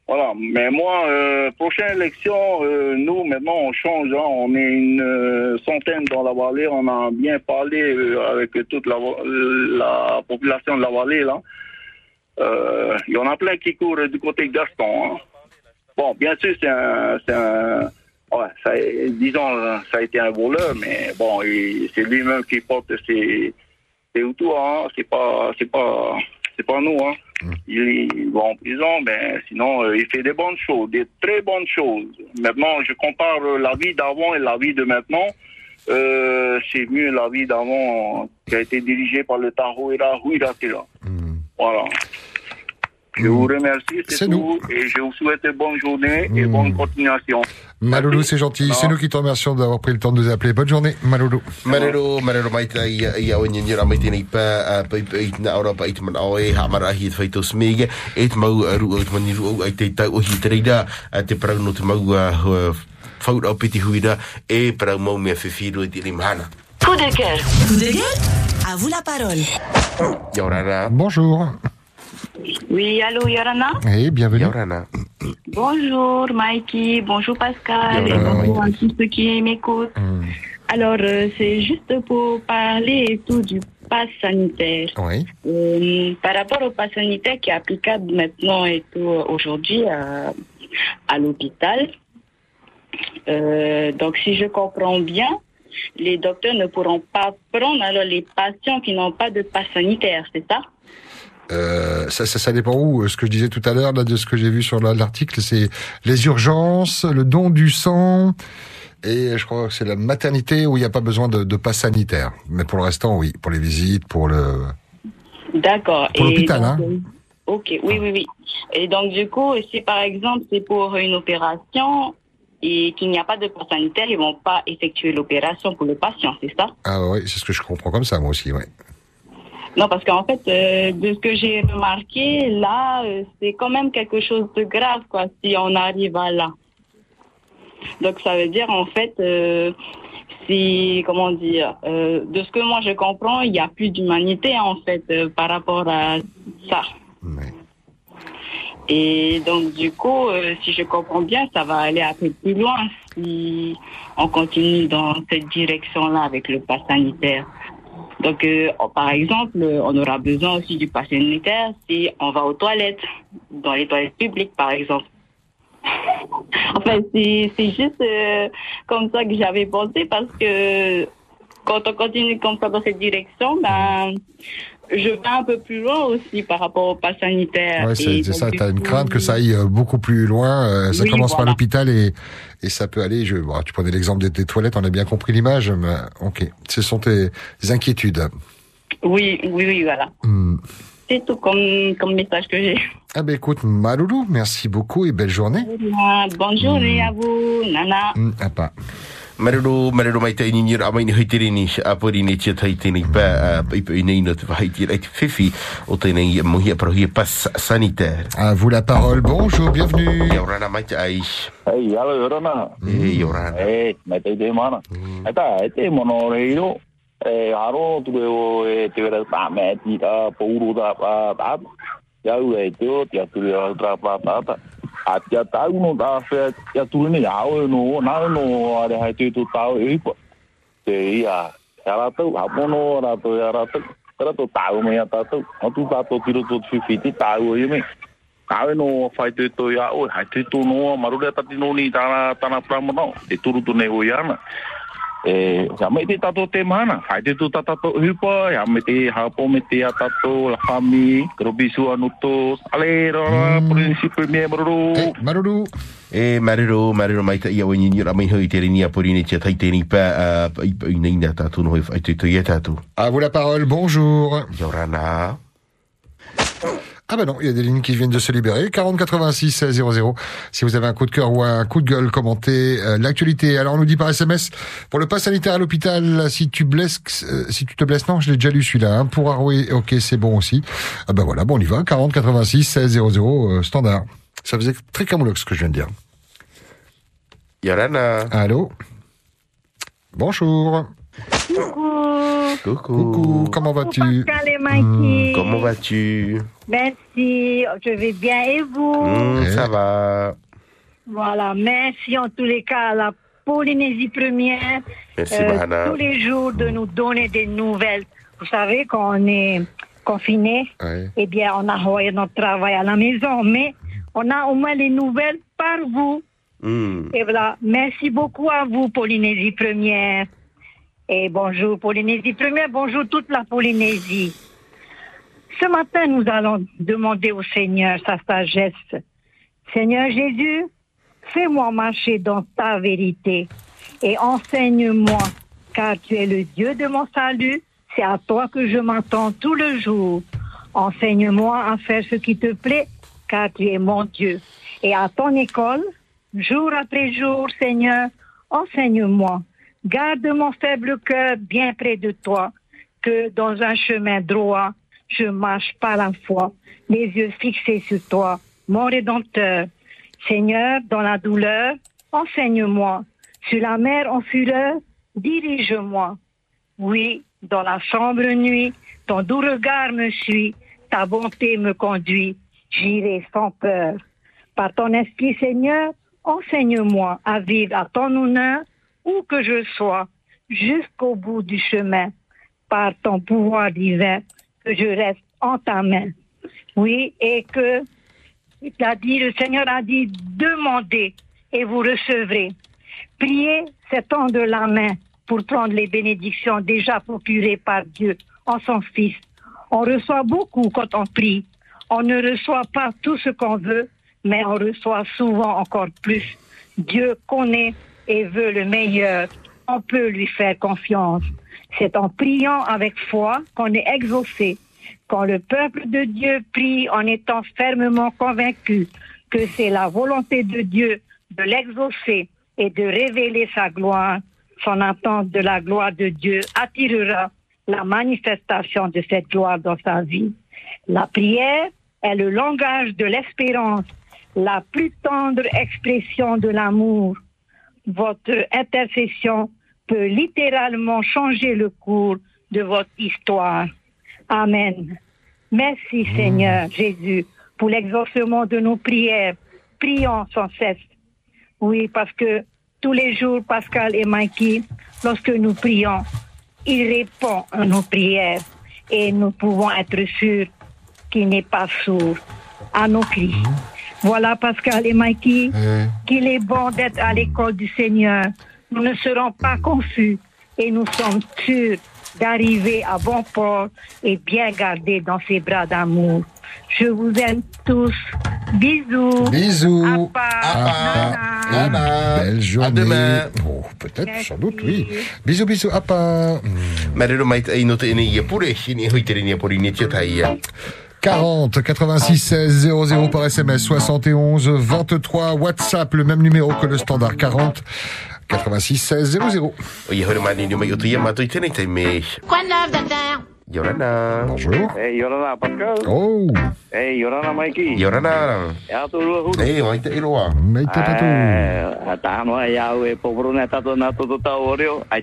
Voilà, mais moi, euh, prochaine élection, euh, nous maintenant on change, hein. on est une euh, centaine dans la vallée, on a bien parlé euh, avec toute la, la population de la vallée là. Euh, Il y en a plein qui courent du côté de Gaston. hein. Bon, bien sûr, c'est un, ouais, ça, disons, ça a été un voleur, mais bon, c'est lui-même qui porte ses, ses outils, hein. C'est pas, c'est pas, c'est pas nous. Hein. Il, il va en prison, mais sinon, euh, il fait des bonnes choses, des très bonnes choses. Maintenant, je compare euh, la vie d'avant et la vie de maintenant. Euh, c'est mieux la vie d'avant qui a été dirigée par le Tahoira Huiratira. Voilà. Je vous remercie, c'est tout. Et je vous souhaite une bonne journée et bonne continuation. Maloulou, c'est gentil. C'est nous qui te remercions d'avoir pris le temps de nous appeler. Bonne journée, Maloulou. Marero, marero mai tai ia o nyanyira mai tēnei pā, pai pai na ora pa it man aoi, ha mara hi te whaito smege, te mau ru o te mani ru au ai te tau o hi te reira, a te parau no te mau whaura o piti huira, parau mau mea whiwhiru i te rimhana. Coup de cœur. Coup de gueule? À vous la parole. Yorana. Bonjour. Oui, allô, Yorana Oui, bienvenue. Yorana. Bonjour, Mikey. Bonjour, Pascal. Et bonjour à tous ceux qui m'écoutent. Alors, euh, c'est juste pour parler et tout du pass sanitaire. Oui. Euh, par rapport au pass sanitaire qui est applicable maintenant et tout euh, aujourd'hui à, à l'hôpital. Euh, donc, si je comprends bien, les docteurs ne pourront pas prendre alors les patients qui n'ont pas de pass sanitaire, c'est ça? Euh, ça, ça, ça dépend où. Ce que je disais tout à l'heure, là, de ce que j'ai vu sur la- l'article, c'est les urgences, le don du sang, et je crois que c'est la maternité où il n'y a pas besoin de, de passe sanitaire. Mais pour le restant, oui. Pour les visites, pour le... D'accord. Pour l'hôpital, hein. Ok, oui, oui, oui. Et donc, du coup, si par exemple c'est pour une opération et qu'il n'y a pas de passe sanitaire, ils vont pas effectuer l'opération pour le patient, c'est ça? Ah oui, c'est ce que je comprends comme ça, moi aussi, ouais. Non, parce qu'en fait, euh, de ce que j'ai remarqué, là, euh, c'est quand même quelque chose de grave, quoi, si on arrive à là. Donc, ça veut dire, en fait, euh, si, comment dire, de ce que moi je comprends, il n'y a plus d'humanité, en fait, par rapport à ça. Et donc, du coup, si je comprends bien, ça va aller un peu plus loin si on continue dans cette direction-là avec le pass sanitaire. Donc, euh, par exemple, on aura besoin aussi du pass sanitaire si on va aux toilettes, dans les toilettes publiques, par exemple. [laughs] Enfin, c'est juste euh, comme ça que j'avais pensé parce que quand on continue comme ça dans cette direction, ben, je vais un peu plus loin aussi par rapport au pass sanitaire. Ouais, c'est ça. du T'as une crainte que ça aille euh, beaucoup plus loin. euh, ça Oui, commence par l'hôpital et, et ça peut aller. Je, bon, tu prenais l'exemple des, des toilettes, on a bien compris l'image. Mais ok, ce sont tes inquiétudes. Oui, oui, oui, voilà. Hmm. C'est tout comme, comme message que j'ai. Ah ben écoute, Maloulou, merci beaucoup et belle journée. Bonne journée à vous, Nana. Hmm, ah pas. Marero, marero mai tai ni ra mai ni hoi ni a pori ni tia tai tēnei pā, pai pai nei no te wahai tira i te whiwhi o tēnei mohia parohia pas sanitaire. À vous la parole. Bonjour, bienvenue. Ia orana mai te ai. Hei, alo. E, yorana. E, mai te te mana. E ta, e te mono reiro. E, haro, tu o e te vera ta me ti ta pouru ta pa ta. Ya u e te o, te atu rea ta pa ta ta. a te tau no ta whea te atu ni au e no nā e no are hai tētou tau e hipa te ia a e aratau hapono aratau e aratau tera tō tau mei atatau tu ta tātou tiro tō tūwhiwhiti tau e me. Kawe no whai tēto i a oi, hai tēto no marure tati no ni tāna pramona, e turu tu nei oi ana. E, ya me te tato te mana, hai te to tatato hipa, ya me te hapo me te a tato, la fami, krobisu anutos, ale, rara, prinsipio me maruru. Maruru. E marero, marero mai ta ia o ni ra mai hoi tere ni a pori ni tia tai tēnei pā, a pai pai nei nā tātou no hoi whai te. À vous la parole. Bonjour. Yorana. Ah ben non, il y a des lignes qui viennent de se libérer. 40 86 00. Si vous avez un coup de cœur ou un coup de gueule, commentez euh, l'actualité. Alors on nous dit par SMS pour le pass sanitaire à l'hôpital, si tu blesses, euh, si tu te blesses, non, je l'ai déjà lu celui-là. Hein. Pour Arouet, ok, c'est bon aussi. Ah ben voilà, bon on y va. 40 86 00 euh, standard. Ça faisait très camoulox ce que je viens de dire. Yorana. Allô? Bonjour. Coucou. Coucou. Comment vas-tu? Pascal et Mikey. Comment vas-tu? Merci, je vais bien et vous? Hmm, Ça va. Voilà, merci en tous les cas à la Polynésie première. Merci, Mahana. tous les jours de nous donner des nouvelles. Vous savez, quand on est confiné, Ouais. eh bien, on a envoyé notre travail à la maison, mais on a au moins les nouvelles par vous. Hmm. Et voilà, merci beaucoup à vous, Polynésie première. Et bonjour, Polynésie première, bonjour toute la Polynésie. Ce matin, nous allons demander au Seigneur sa sagesse. Seigneur Jésus, fais-moi marcher dans ta vérité et enseigne-moi, car tu es le Dieu de mon salut. C'est à toi que je m'entends tout le jour. Enseigne-moi à faire ce qui te plaît, car tu es mon Dieu. Et à ton école, jour après jour, Seigneur, enseigne-moi. Garde mon faible cœur bien près de toi, que dans un chemin droit, je marche par la foi, les yeux fixés sur toi, mon Rédempteur. Seigneur, dans la douleur, enseigne-moi. Sur la mer en fureur, dirige-moi. Oui, dans la sombre nuit, ton doux regard me suit, ta bonté me conduit, j'irai sans peur. Par ton esprit, Seigneur, enseigne-moi à vivre à ton honneur, où que je sois, jusqu'au bout du chemin. Par ton pouvoir divin, que je reste en ta main. Oui, et que il a dit, le Seigneur a dit, demandez et vous recevrez. Priez, c'est tendre la main pour prendre les bénédictions déjà procurées par Dieu en son Fils. On reçoit beaucoup quand on prie. On ne reçoit pas tout ce qu'on veut, mais on reçoit souvent encore plus. Dieu connaît et veut le meilleur. On peut lui faire confiance. C'est en priant avec foi qu'on est exaucé. Quand le peuple de Dieu prie en étant fermement convaincu que c'est la volonté de Dieu de l'exaucer et de révéler sa gloire, son attente de la gloire de Dieu attirera la manifestation de cette gloire dans sa vie. La prière est le langage de l'espérance, la plus tendre expression de l'amour. Votre intercession peut littéralement changer le cours de votre histoire. Amen. Merci Seigneur Jésus pour l'exaucement de nos prières. Prions sans cesse. Oui, parce que tous les jours, Pascal et Mikey, lorsque nous prions, il répond à nos prières et nous pouvons être sûrs qu'il n'est pas sourd à nos cris. Voilà, Pascal et Mikey, qu'il est bon d'être à l'école du Seigneur. Nous ne serons pas confus et nous sommes sûrs d'arriver à bon port et bien gardés dans ses bras d'amour. Je vous aime tous. Bisous. Bisous. Appa. Nana. Belle journée. demain. Oh, peut-être, sans doute, oui. Bisous, bisous. Appa. Mai ai no te ni pure ni hoi te ni por ni te tai. 40 86 16 00 par SMS 71 23 WhatsApp le même numéro que le standard 40 86 16 00 Oi hore mani ni mai o te ma toi te nei te me. Quoi de neuf, docteur Yorana. Bonjour. Hey, Yorana Pascal. Oh. Yorana Mikey. Yorana. Ei, iloa. Eh, oreo? Ai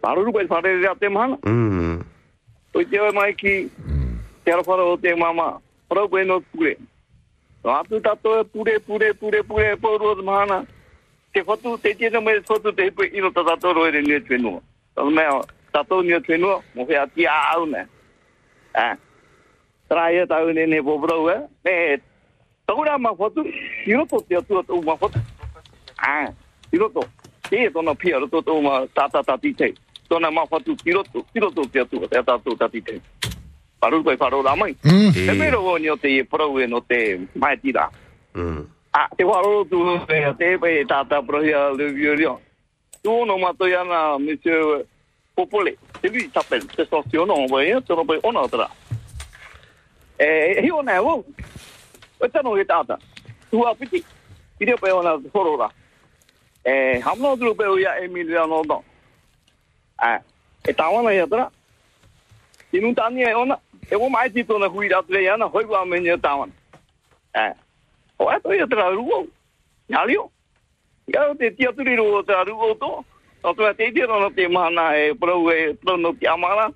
paru. Mm. Oi te oi mai ki, te arawhara o te mama, ora koe no pure. No atu tato e pure, pure, pure, pure, pa uro te mahana. Te whatu, te tiena mai whatu te hipo ino ta tato roi re nia tuenua. Tato mea, tato nia tuenua, mo fea ti a au ne. Eh, trai e tau ne ne pobrau e, me e, taura ma whatu, iroto te atua tau ma whatu. Eh, iroto, te e tona pia roto tau ma tata tati tei. Te. Tona ma fotu, hiroto, hiroto te te tati te. Paru koe paru la mai. Te mero o ni o te pro e no te mai tira. Ah, te waro tu e te pe tata pro ia le. Tu no ma to yana monsieur Popole. Te vi tapel, te stationo, vai, te no pe ona tra. Eh, hi ona wo. O tano e tata. Tu a piti. Ire pe ona sorora. Eh, hamno dru pe o ya Emiliano no. Eh. O e to ya tra ruo. Yalio. Ya te tia turi ruo tra ruo to. O to te te no te mana e pro e pro no te amara.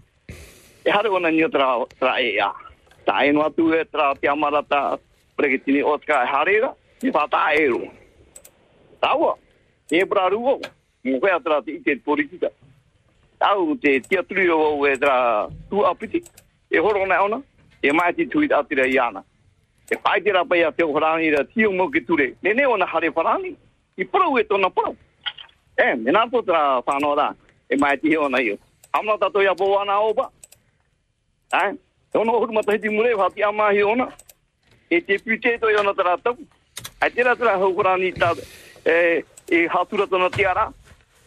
E hare ona ni tra tra e ya. Ta e no atu e tra te amara ta pregetini otka harera. Ni fata e ro. Tawa. E pra ruo. Mo fe atra te te politika. Tau te tia turi o e tra tu apiti. E horo na ona. E mai tui atira. E pai tira pa ia te ra tio mo ki ture. Ne ne ona hare. I pro e tona pro. E, me nā to tra whanau rā. E mai ti he ona io. Hamna tato ia po wana opa. Ai, ono huru mata hiti mure, hati amahi ona. E te pute to i ona tara tau. Ai e, e hatura tiara.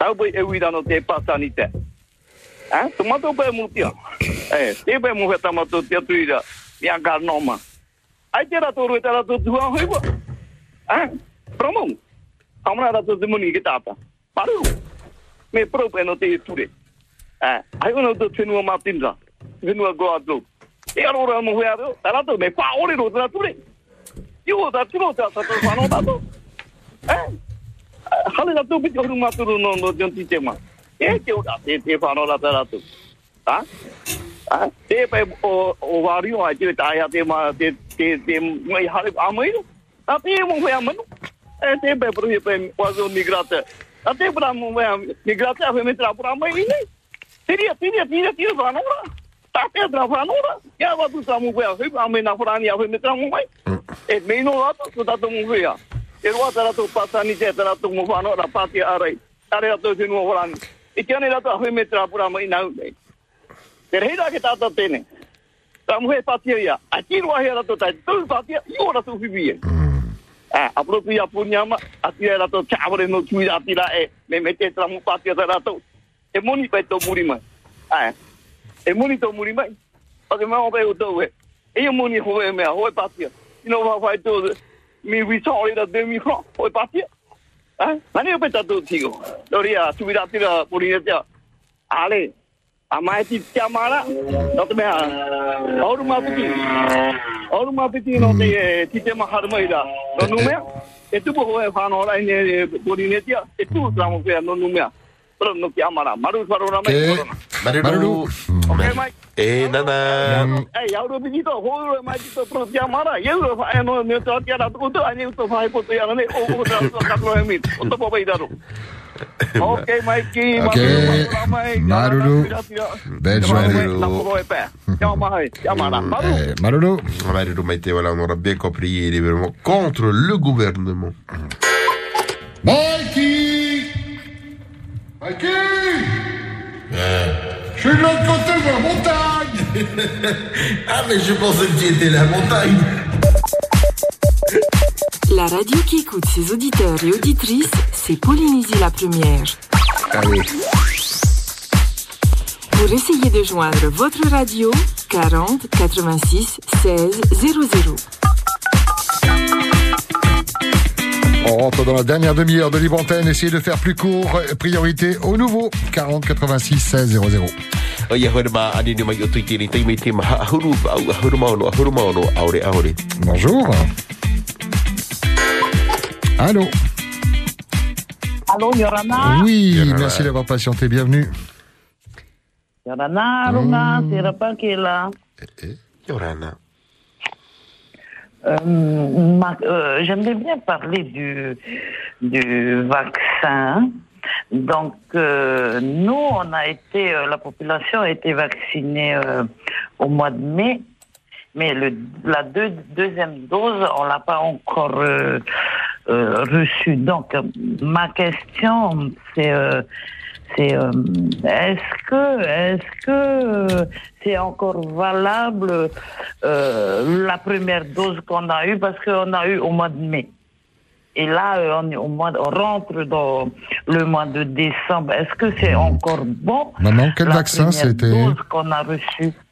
Tau pai e wira no te pasta ni te. Eh? Tu mato pe mu tia. Eh, te pe mu heta mato tia tu ira. Ia ka noma. Ai te ra toru e te ra to tu hoi wa. Eh? Promo. Amra ra to te muni ki tata. Maru me prope no te ture. Eh, ai ono to tenu ma tinza. Tenu go ado. E aro ora mo hea tara to me pa ore ro tara ture. Yo da tiro fano ta to. Eh. Hale da to bi jo ma turu no no ti tema. E ke o da te te la to. Ha? Ha? Te te te ma te te te te te tu tu tu. e roa tara tu pasa ni jeta tara tu mo fa no pati arai. Tare a sinu holan i tiene la tu a hui metra pura mai nau me ter hira ke tata tene. Ta mu he patia ia. A ti roa he la tu tai. Tu patia i ora tu vivi e. A apro ku ia pu nyama a ti tu cha no tu ia tira e. Me mete tra mu patia tara tu. E moni pe to muri mai. A e moni to muri mai. O ke mau pe u to we e moni ho me ho e patia ino va fa to 1800, au lieu de 2000 francs, on est parti. Hein? Allez, on peut être tout, Tigo. Doria, tu viens de la euh, police. Allez, à ma petite camara, notre mère, au et tout pour voir, on hein, aura une et euh, tout, ça m'a fait, notre fa e no ne to tia da tu to ani to fa po to ya ne o o tra to ka pro emi. O to po pe ida ro. Ok, Mikey. Ok. Maruru. Belle journée. Eh, Maruru. Maruru Maïté, voilà, on aura bien compris, il est vraiment contre le gouvernement. Mikey Mikey Je suis de l'autre côté de la montagne [laughs] Ah, mais je pensais que tu étais la montagne La radio qui écoute ses auditeurs et auditrices, c'est Polynésie la première. Allez. Pour essayer de joindre votre radio, 40 86 16 00. On rentre dans la dernière demi-heure de Libre Antenne. Essayez de faire plus court. Priorité au nouveau. 40 86 16 00. O ia hoi ma ani ni mai o tui tini tei me te maha ahuru au ahuru maono ahuru maono aore aore. Bonjour. Allô Allô, Yorana Oui, merci d'avoir patienté. Bienvenue. Yorana, Runa, c'est Rapin qui est là. Yorana. Euh, euh, J'aimerais bien parler du, du vaccin. Donc, euh, nous, on a été, euh, la population a été vaccinée euh, au mois de mai, mais le, la deux- deuxième dose, on l'a pas encore reçue. Donc, ma question, c'est c'est euh, est-ce que est-ce que c'est encore valable euh, la première dose qu'on a eue? Parce qu'on a eu au mois de mai. Et là euh, on est au mois on rentre dans le mois de décembre. Est-ce que c'est encore bon? Maman, quel la vaccin c'était? qu'on a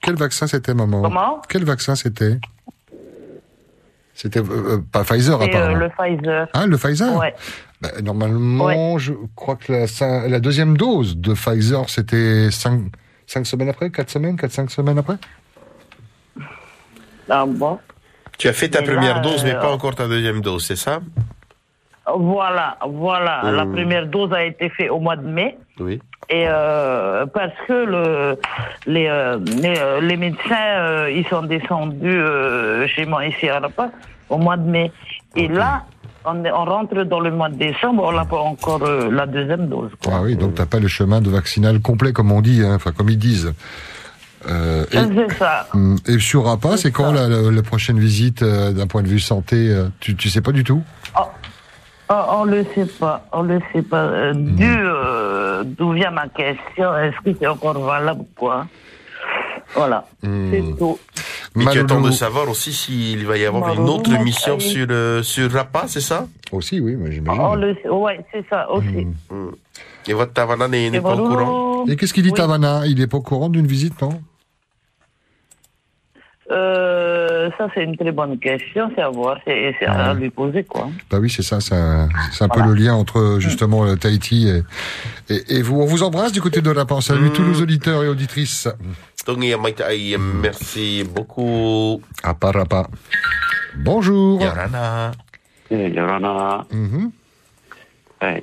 Quel vaccin c'était, maman? Comment? Quel vaccin c'était? C'était euh, euh, pas Pfizer, c'est euh, apparemment. le Pfizer Ah, le Pfizer ouais Bah, Normalement, je crois que la, deuxième dose de Pfizer, c'était 5, semaines après 4 semaines 4-5 semaines après? Ah bon Tu as fait ta Mais première là, dose, mais euh, pas encore ta deuxième dose, c'est ça? Voilà, voilà. La Hmm. première dose a été faite au mois de mai. Oui. Et euh, parce que le, les, euh, les, euh, les médecins, ils sont descendus chez moi ici à La Paz au mois de mai. Et là, on, rentre dans le mois de décembre, on n'a pas encore euh, la deuxième dose. Ah oui, donc t'as pas le chemin de vaccinal complet comme on dit, hein, enfin comme ils disent. Euh, et, ça. Hum, et sur Rapa, c'est quand la, la- la prochaine visite euh, d'un point de vue santé tu, tu sais pas du tout? Oh, on le sait pas, on le sait pas. Euh, euh, d'où vient ma question Est-ce que c'est encore valable ou quoi Voilà, c'est tout. Mais tu attends de savoir aussi s'il va y avoir une autre mon mission pays. sur, euh, sur Rapa, c'est ça? Aussi, oui, mais j'imagine. Le sait, ouais, c'est ça aussi. Et votre Tavana n'est n'est pas au courant? Et qu'est-ce qu'il dit Tavana? Il est pas au courant d'une visite, non? Euh, ça, c'est une très bonne question, c'est à voir, c'est à lui poser, quoi. Bah oui, c'est ça, c'est un, peu le lien entre justement le Tahiti et, et, et vous. On vous embrasse du côté de la Panse. Salut tous nos auditeurs et auditrices. Tongi Amaita'i, merci beaucoup. Aparapa. Bonjour. Yorana. Eh, Yorana. Mhm. Eh,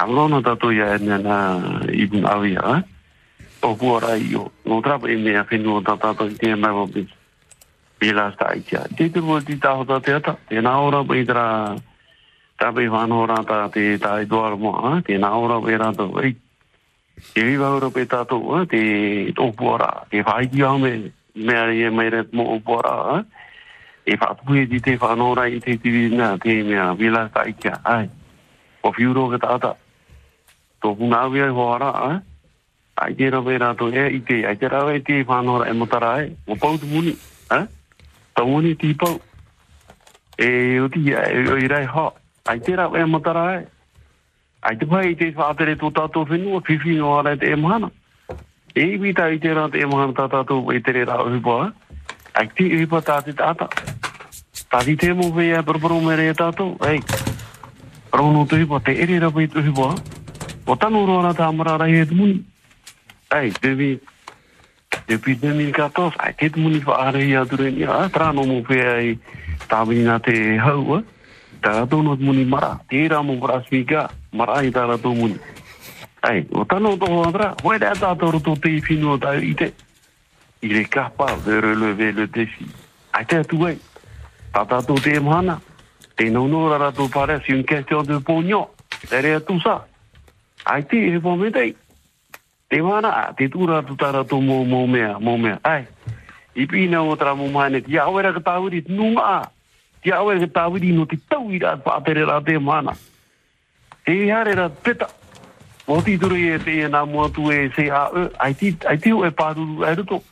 Aurona tato ia ene na ibun awia, o puara i o. No trapa e mea whenua ta tato i te mai wapi. Pila sta i tia. Te te mo ti taho ta te ata, te na ora pa i tra, ta pe whanora ta te ta i doar moa, te na ora pa i rato, ei. Te viva ora pe tato, eh, te o puara, te whai ki au me, mea e mai ret mo puara, eh? E whaatupue di te whanora i te tiwi nā te mea wila ka ikia ai. O whiuro ka tāta. Tō puna awi ai hoara a Ai te rawe rātou e i te, ai te rawe te whanora e motara e O pau tu muni. a Tau muni ti pau. E o ti e o i rai ho. Ai te rawe e motara e Ai te pai i te whaatere tō tātou whenua whiwhi no ara te e mahana. E i wita i te rā te e mahana tā tātou e tere rā uhipa ai. Ai te uhipa tā te tāta. Tadi te mo vea barbaro mere e tātou, ei. Rono tu hipa, te ere rapai tu depuis 2014, ai te te muni wha are i ature ni, a trano mo vea i tāwini nā te hau, a. Tā rato no te muni mara, te ra mo mara smika, mara i tā rato muni. Ei, o tanu toho atra, hoi rea tātou roto te i whinua tā i te. Il est capable de relever le défi. Pare si une question de. Ai te e pō me tei. Te mana, te tūra tu tara tō mo mo mea, mo mea. Ai. I pina o tra mo mane. Ti awera ka tāwiri nunga a. Ti awera ka tāwiri no te tau i ra pātere rā te mana. Te hare ra peta. Mō ti turu e te e nā mua tu e se a e. Ai ti, ai ti o e pāruru e ruto.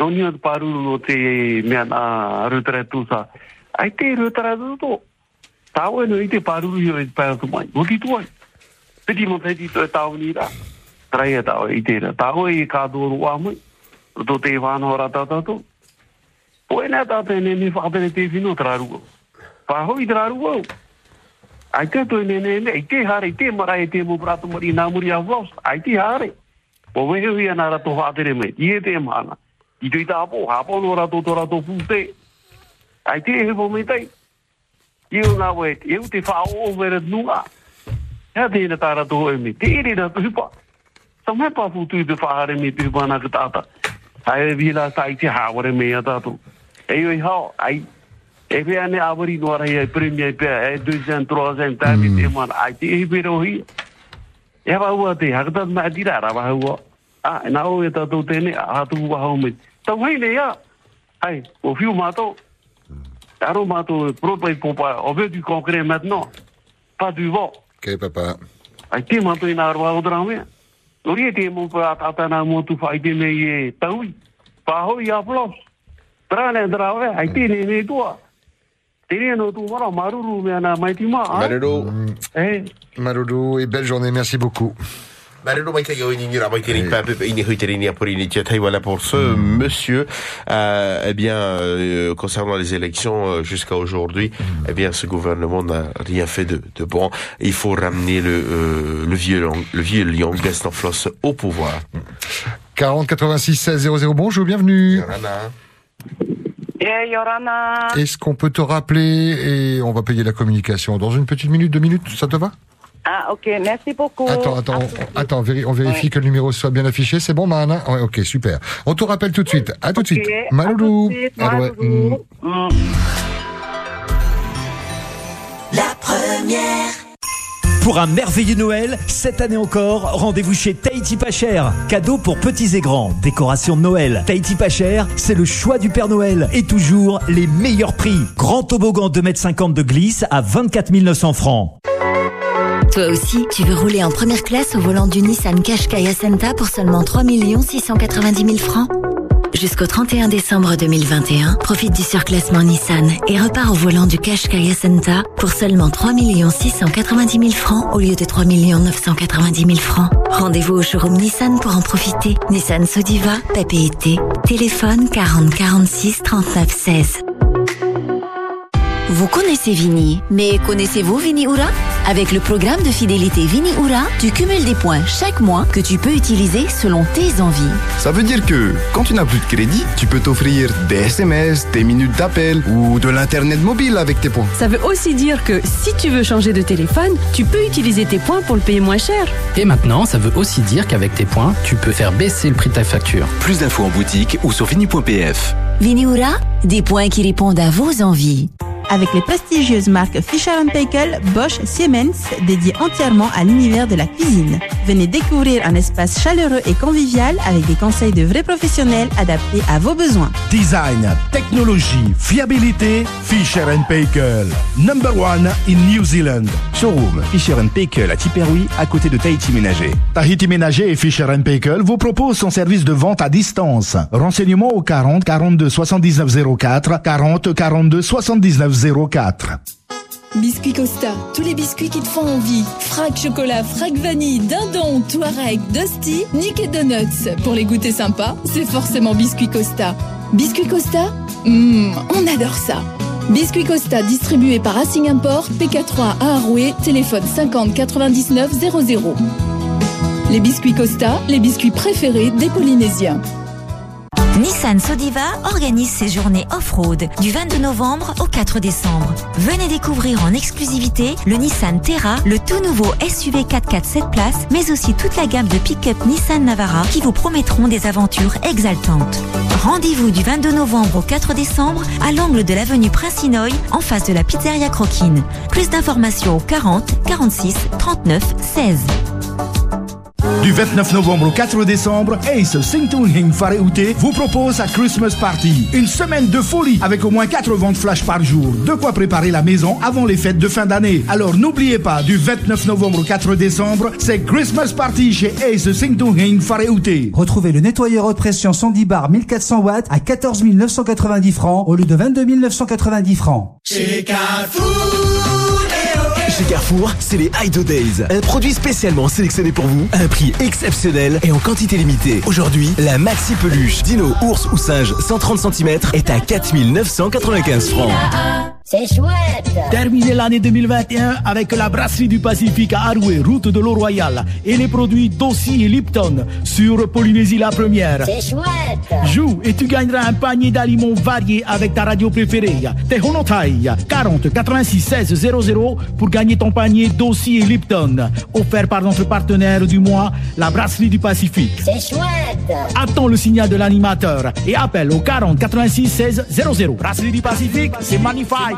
Nō ni o te pāruru no te mea nā rutara tu sa. Ai te rutara tu to. E no i te pāruru i o e tu mai. Mō ti tu te ti to tāu ni ra. Trai e i te i kādoru a mai. Roto te whāno ra tātā to. E whātere te. Pāhoi traru au. Ai te to e nene ne. Ai te hare. Te mara e te mo nā muri. Ai te hui me. I te mana. I te tā po. Pūte. Ai te me tei. I o nā we. I o te whao o vere nunga. Hea te ina tā rato hoi me. Te ere rato hipa. Sa me pa putu i te whahare me te hipa nā ka tāta. Hai e vila sa i te haware me a tātou. E oi hao. Ai. E pia ne awari no ara ia premier pia. E deuxième, troisième, tāmi te mana. Ai te he pera hoi. E hawa ua te hakatat mai tira ra wa ua. Ah, e nā o e tātou tēne, a hau me. Tau hei ne ia. Ai, o fiu mātou. Aro mātou, propai popa, on veut du concret maintenant. Pas du vent. Ok, papa. Ai, nā o. Ori e te tu whai te e taui. Pāhoi a plos. Ne tua. No tu maruru mai tima. Maruru. Eh. Maruru et belle journée, merci beaucoup. Tai voilà pour ce monsieur. Euh, eh bien euh, concernant les élections euh, jusqu'à aujourd'hui eh bien ce gouvernement n'a rien fait de, de bon. Il faut ramener le euh, le vieux lion- le vieux lion Gaston Floss au pouvoir. 40 86 16 00, bonjour, bienvenue. Eh, Yorana. Est-ce qu'on peut te rappeler et on va payer la communication dans une petite minute, deux minutes, ça te va? Ah, ok, merci beaucoup. Attends, attends, on, attends, on vérifie que le numéro soit bien affiché. C'est bon, Mahana? Ouais, ok, super. On te rappelle tout de suite. À tout de suite. Maloulou. suite, Maloulou. mm. La première. Pour un merveilleux Noël, cette année encore, rendez-vous chez Tahiti Pas Cher. Cadeau pour petits et grands, décoration de Noël. Tahiti Pas Cher, c'est le choix du Père Noël. Et toujours les meilleurs prix. Grand toboggan 2,50 m de glisse à 24 900 francs. Toi aussi, tu veux rouler en première classe au volant du Nissan Qashqai Ascenta pour seulement 3 690 000 francs? Jusqu'au 31 décembre 2021, profite du surclassement Nissan et repars au volant du Qashqai Ascenta pour seulement 3 690 000 francs au lieu de 3 990 000 francs. Rendez-vous au showroom Nissan pour en profiter. Nissan Sodiva, été. Téléphone 40 46 39 16. Vous connaissez Vini, mais connaissez-vous Vini Ura Avec le programme de fidélité Vini Ura, tu cumules des points chaque mois que tu peux utiliser selon tes envies. Ça veut dire que quand tu n'as plus de crédit, tu peux t'offrir des SMS, des minutes d'appel ou de l'internet mobile avec tes points. Ça veut aussi dire que si tu veux changer de téléphone, tu peux utiliser tes points pour le payer moins cher. Et maintenant, ça veut aussi dire qu'avec tes points, tu peux faire baisser le prix de ta facture. Plus d'infos en boutique ou sur vini.pf. Vini Ura, des points qui répondent à vos envies. Avec les prestigieuses marques Fisher Paykel, Bosch, Siemens, dédiées entièrement à l'univers de la cuisine. Venez découvrir un espace chaleureux et convivial avec des conseils de vrais professionnels adaptés à vos besoins. Design, technologie, fiabilité, Fisher Paykel. Number one in New Zealand. Showroom Fisher Paykel à Tiperoui, à côté de Tahiti Ménager. Tahiti Ménager et Fisher Paykel vous proposent son service de vente à distance. Renseignements au 40 42 79 04, 40 42 79 04. Biscuit Costa, tous les biscuits qui te font envie. Frac chocolat, frac vanille, dindon, Touareg, Dusty, Nick et Donuts. Pour les goûter sympas, c'est forcément Biscuit Costa. Biscuit Costa? Hum, on adore ça. Biscuit Costa distribué par Racing Import, PK3 à téléphone 50 99 00. Les biscuits Costa, les biscuits préférés des Polynésiens. Nissan Sodiva organise ses journées off-road du 22 novembre au 4 décembre. Venez découvrir en exclusivité le Nissan Terra, le tout nouveau SUV 4x4 7 places, mais aussi toute la gamme de pick-up Nissan Navara qui vous promettront des aventures exaltantes. Rendez-vous du 22 novembre au 4 décembre à l'angle de l'avenue Prince-Inoy en face de la pizzeria Croquine. Plus d'informations au 40 46 39 16. Du 29 novembre au 4 décembre, Ace Singtung Hing Fareute vous propose sa Christmas Party. Une semaine de folie avec au moins 4 ventes flash par jour. De quoi préparer la maison avant les fêtes de fin d'année. Alors n'oubliez pas, du 29 novembre au 4 décembre, c'est Christmas Party chez Ace Singtung Hing Fareute. Retrouvez le nettoyeur haute pression Sandy Bar 1400 watts à 14 990 francs au lieu de 22 990 francs. Chez Carrefour, c'est les Ido Days. Un produit spécialement sélectionné pour vous, à un prix exceptionnel et en quantité limitée. Aujourd'hui, la maxi peluche, dino, ours ou singe 130 cm est à 4995 francs. C'est chouette Terminez l'année 2021 avec la brasserie du Pacifique à Arouet, route de l'eau royale, et les produits Dossi et Lipton sur Polynésie la première. C'est chouette Joue et tu gagneras un panier d'aliments variés avec ta radio préférée. Tehonotai 40 86 16 00 pour gagner ton panier Dossi et Lipton. Offert par notre partenaire du mois, la brasserie du Pacifique. C'est chouette Attends le signal de l'animateur et appelle au 40 86 16 00. Brasserie du Pacifique, c'est magnifique.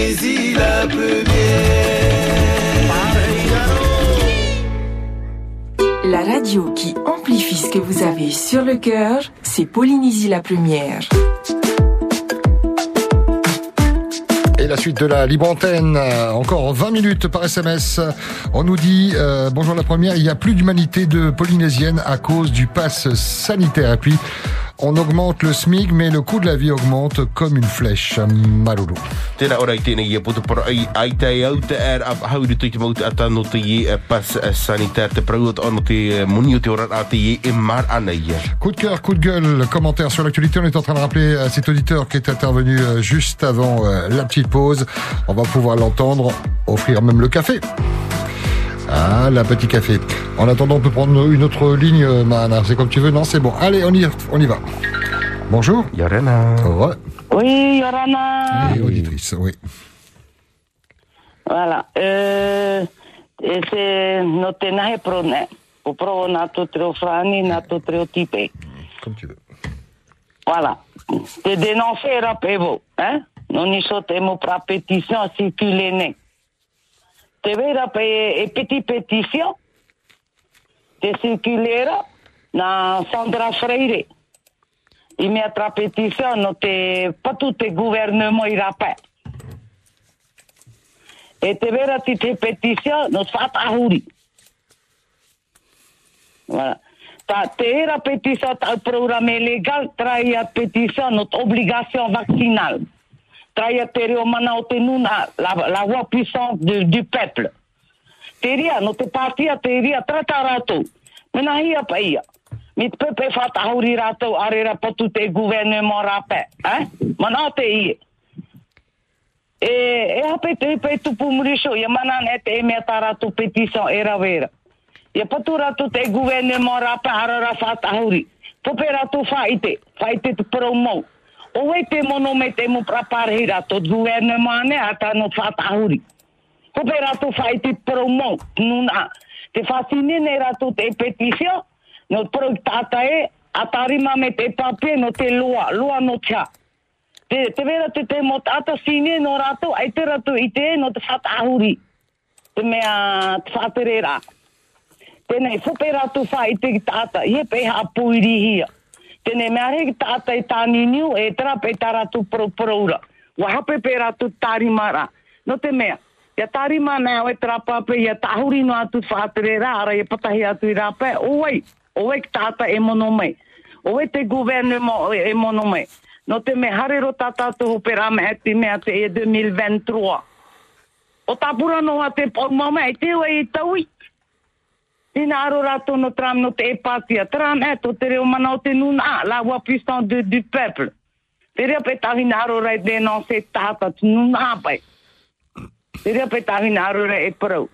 Polynésie la première. La radio qui amplifie ce que vous avez sur le cœur, c'est Polynésie la première. Et la suite de la libre antenne, encore 20 minutes par SMS. On nous dit, euh, bonjour la première, il n'y a plus d'humanité de polynésienne à cause du pass sanitaire. Et puis, on augmente le SMIC, mais le coût de la vie augmente comme une flèche. Malolo. E e e e. Coup de cœur, coup de gueule, commentaire sur l'actualité. On est en train de rappeler à cet auditeur qui est intervenu euh, juste avant euh, la petite pause. On va pouvoir l'entendre offrir même le café. Ah, la petit café. En attendant, on peut prendre une autre ligne, euh, Mahana. C'est comme tu veux. Non, c'est bon. Allez, on y, on y va. Bonjour. Yorana. Ouais. Oui, Yorana. Et auditrice, oui. Voilà. Euh, e se no te nahe prone. O pro na to treo frani, na to treo tipe. Comme tu veux. Voilà. Te dénoncer rappevo, hein? Non i so te mo pra pétition circuler ne. Te vera pe e petit pétition. Te circulera na Sandra Freire. I mea tra pétition no te te gouvernement i rappel. E te vera ti te pétition no fat ahuri. Voilà. Ta te era pétition ta programme légal traia pétition notre obligation vaccinale. Traia te reo mana o la, la voix puissante du, du peuple. Te ria, no te partia te ria trata rato. Mena hia pa ia. Mi te pepe fata hauri rato arera patu te gouvernement rape. Eh? Mana te ia. E, e hape te pe tupu murisho, ia mana ne te e mea taratu petition era vera. Ia patu ratu te gouvernement rape harara fata hauri. Pope ratu faite, faite te promo. O wei te mono me te mu prapare ratu gouvernement ne ata no fata hauri. Pope ratu faite promo, nuna. Te fascine ne ratu te petition, no pro tata e, atarima me te pape no te lua, lua no tia. Te, te vera te te mo tata sine no rato, ai te ratu i te no te fata ahuri. Te mea te. Tēnei whupe ratu wha i te tata, e peha puiri hia. tene mea are tātai ta ta e tra pe ta tu pro pro ura. Wa hape pe ra. Tu no te mea ia ta ri e tra pāpe ia tāhuri no atu whātere rā ara ia patahi atu i pe o owei o wai e mono mai. Owei te guverne mo e mono mai. No te mea, hare ro ta tu pe rā me te mea ate e 2023 o tāpura no ate po mama e te wai tawi Ina aro rato no tram no te epatia. Tram e to te reo mana o te nuna, la voix puissante du, du peuple. Te rea pe tahina aro rai dénoncer tata, tu nuna pai. Te rea pe tahina aro rai e parau.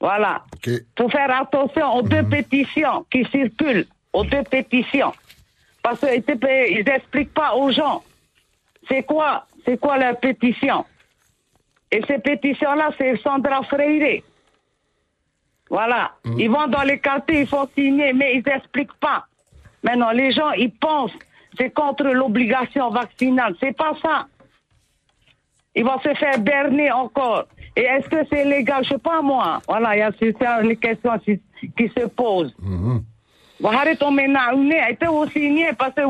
Voilà. Okay. Faut faire attention aux deux pétitions qui circulent, aux deux pétitions. Parce qu'ils n'expliquent pas aux gens c'est quoi, c'est quoi leur pétition. Et ces pétitions-là, c'est Sandra Freire. Voilà. Ils vont dans les quartiers, ils font signer, mais ils n'expliquent pas. Maintenant, les gens, ils pensent c'est contre l'obligation vaccinale. C'est pas ça. Ils vont se faire berner encore. Et est-ce que c'est légal? Je sais pas moi. Voilà, il y a les questions qui, se posent. Wahare to me na une, ai te o signer parce que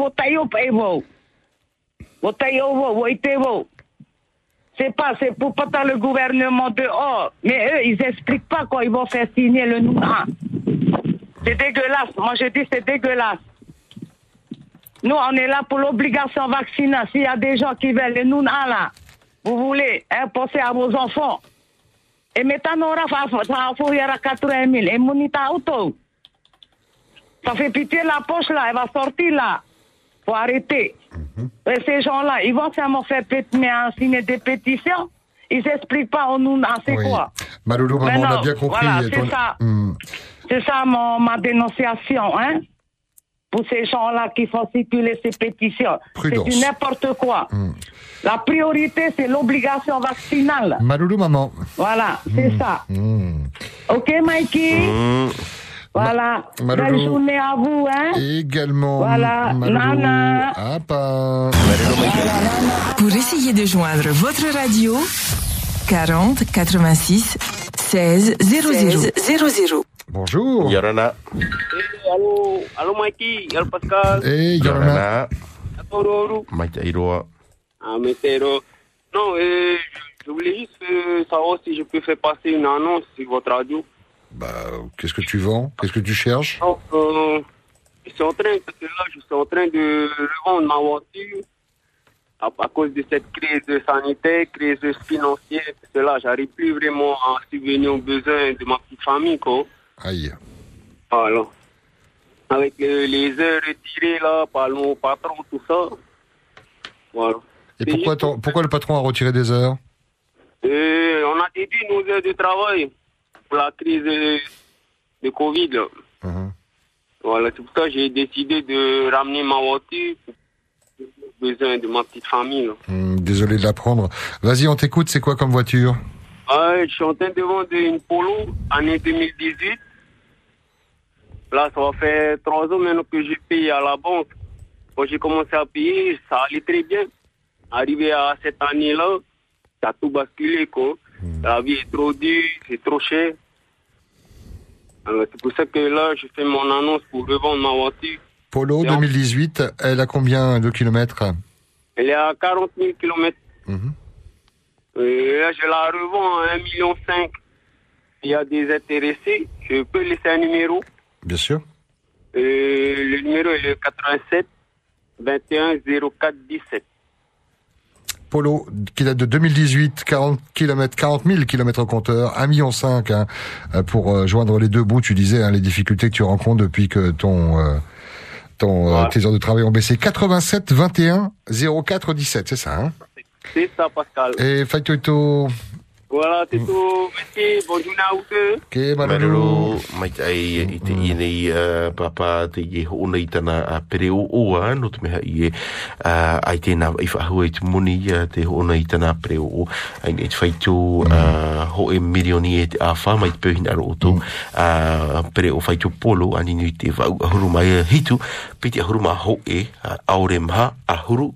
C'est pas, c'est pour pas le gouvernement dehors. Mais eux, ils expliquent pas quand ils vont faire signer le NUNA. C'est dégueulasse. Moi, je dis c'est dégueulasse. Nous, on est là pour l'obligation vaccinale. S'il y a des gens qui veulent le NUNA là, vous voulez, hein, pensez à vos enfants. Et maintenant, on faire 80 000. Et monita auto. Ça fait pitié la poche là, elle va sortir là. Faut arrêter. Et ces gens-là, ils vont seulement faire mais, signer des pétitions. Ils s'expliquent pas on nous, c'est Oui. quoi. Malolo, maman, on a bien compris. Voilà, c'est ton- ça. Hmm. C'est ça mon, ma dénonciation, hein. Pour ces gens-là qui font circuler ces pétitions. C'est du n'importe quoi. La priorité, c'est l'obligation vaccinale. Malolo, maman. Voilà, c'est ça. Hmm. Ok, Mikey? Voilà. Malolo. Belle journée à vous, hein. Également. Voilà. Nana. Ah, pas. Pour essayer de joindre votre radio, 40 86 16 00 00. Bonjour. Yorana. Allô, allô Mikey, allô Pascal. Hey, Yorana. Allô, Maite Iroa. Ah, Météro. Non, euh, je voulais juste euh, savoir si je peux faire passer une annonce sur votre radio. Bah, qu'est-ce que tu vends? Qu'est-ce que tu cherches? Euh, je suis en train, là, je suis en train de revendre ma voiture à, à cause de cette crise sanitaire, crise financière. Là, j'arrive plus vraiment à subvenir aux besoins de ma petite famille, quoi. Aïe. Voilà. Avec le- les heures retirées, là, par mon patron, tout ça. Voilà. Et pourquoi, pourquoi le patron a retiré des heures? Euh, on a déduit nos heures de travail pour la crise de, Covid. Mhm. Voilà, c'est pour ça que j'ai décidé de ramener ma voiture pour les besoins de ma petite famille. Hum, Désolé de l'apprendre. Vas-y, on t'écoute. C'est quoi comme voiture? Je suis en train de vendre une Polo, année 2018. Là, ça va faire trois ans maintenant que j'ai payé à la banque. Quand j'ai commencé à payer, ça allait très bien. Arrivé à cette année-là, ça a tout basculé, quoi. La vie est trop dure, c'est trop cher. Alors, c'est pour ça que là, je fais mon annonce pour revendre ma voiture. Polo Et en- 2018. Elle a combien de kilomètres? Elle est à 40 000 km. Mhm. Et là, je la revends à 1,5 million. Il y a des intéressés. Je peux laisser un numéro. Bien sûr. Euh, le numéro est le 87 21 04 17. Polo, qui date de 2018, 40 km, 40 000 km au compteur, 1,5 million hein, euh, pour euh, joindre les deux bouts. Tu disais hein, les difficultés que tu rencontres depuis que ton euh, ton euh, tes heures de travail ont baissé. 87 21 04 17, c'est ça. Hein? C'est ça, Pascal. Et Voilà, c'est tout. Merci. Vous deux. ok, Malolo. Marero, mai ai i te i nei uh, papa te i ho nei tana a pere o oa, no te meha i e uh, ai tēnā i whahua i te moni uh, te ho nei tana a pere o o ai nei te whaitu uh, ho e milioni e te awha mai te pēhina aro o tō uh, pere o whaitu polo ani nui te wau ahuru mai hitu piti ahuru ma ho e uh, aore maha ahuru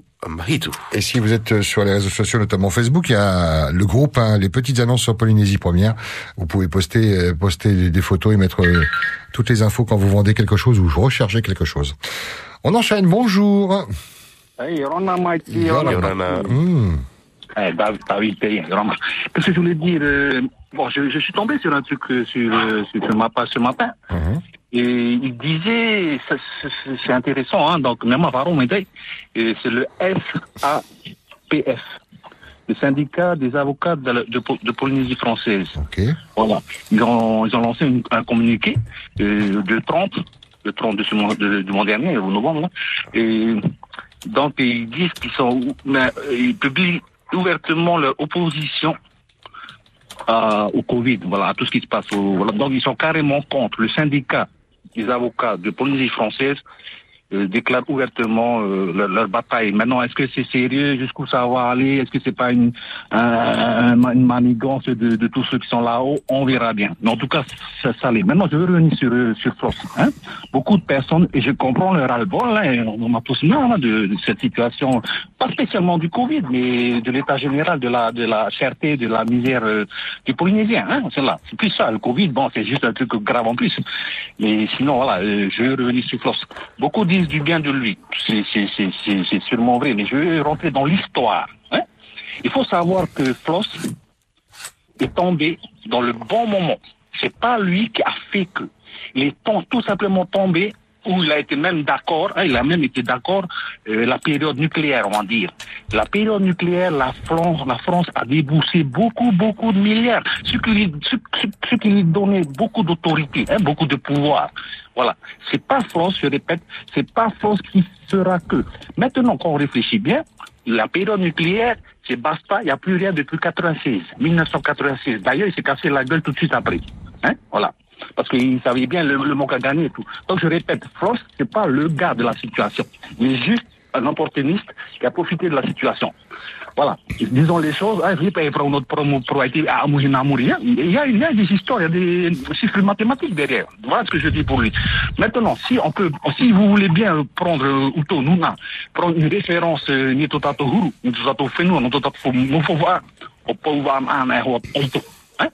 Et si vous êtes sur les réseaux sociaux, notamment Facebook, il y a le groupe, hein, les petites annonces sur Polynésie Première. Vous pouvez poster, euh, poster des- photos et mettre euh, toutes les infos quand vous vendez quelque chose ou recherchez quelque chose. On enchaîne. Bonjour. Hey, Rona. Rona. Hmm. Eh, Rona. Qu'est-ce que je voulais dire euh, Bon, je, je suis tombé sur un truc euh, sur, euh, sur, sur ma page ce matin. Et il disait, c'est- intéressant, hein, donc c'est le SAPF, le syndicat des avocats de, la- de, Po- de Polynésie française. Voilà. Ils ont, ils ont lancé une- un communiqué euh, de 30, le 30 de ce mois, de- du mois dernier, au novembre, là. et donc ils disent qu'ils sont, mais, euh, ils publient ouvertement leur opposition à- au Covid, voilà, à tout ce qui se passe. au- voilà. Donc ils sont carrément contre. Le syndicat des avocats de Polynésie française euh, déclarent ouvertement euh, leur, leur bataille. Maintenant, est-ce que c'est sérieux? Jusqu'où ça va aller? Est-ce que c'est pas une, un- un- une manigance de, de tous ceux qui sont là-haut? On verra bien. Mais en tout cas, ça, ça l'est. Maintenant, je veux revenir sur, euh, sur. Hein Beaucoup de personnes, et je comprends leur ras-le-bol, hein, et on a tous marre hein, de, de cette situation, pas spécialement du Covid, mais de l'état général, de la, de la cherté, de la misère euh, du Polynésien. Hein, c'est là. C'est plus ça. Le Covid, bon, c'est juste un truc grave en plus. Mais sinon, voilà, euh, je veux revenir sur Floss. Beaucoup disent du bien de lui. C'est, sûrement vrai, mais je veux rentrer dans l'histoire. Hein. Il faut savoir que Floss est tombé dans le bon moment. C'est pas lui qui a fait que. Il est tout simplement tombé où il a été même d'accord, hein, il a même été d'accord, euh, la période nucléaire, on va dire. La période nucléaire, la France, la France a déboursé beaucoup, beaucoup de milliards, ce qui lui, ce, qui lui donnait beaucoup d'autorité, hein, beaucoup de pouvoir. Voilà. C'est pas France, je répète, c'est pas France qui fera que. Maintenant, quand on réfléchit bien, la période nucléaire, c'est basta, il n'y a plus rien depuis 96, 1996. D'ailleurs, il s'est cassé la gueule tout de suite après. Hein? Voilà. Parce qu'il savait bien le, le manque à gagner et tout. Donc je répète, France, c'est pas le gars de la situation. Est juste un opportuniste qui a profité de la situation. Voilà. Disons les choses, hein, mourir. Il y a, il y a des histoires, il y a des chiffres mathématiques derrière. Voilà ce que je dis pour lui. Maintenant, si on peut, si vous voulez bien prendre euh, Uto Nuna, prendre une référence, euh, ni tout à tout huru, ni tout à tout fenu, ni tout à tout mou faut voir, au pauvre âme, hein, au pauvre, hein.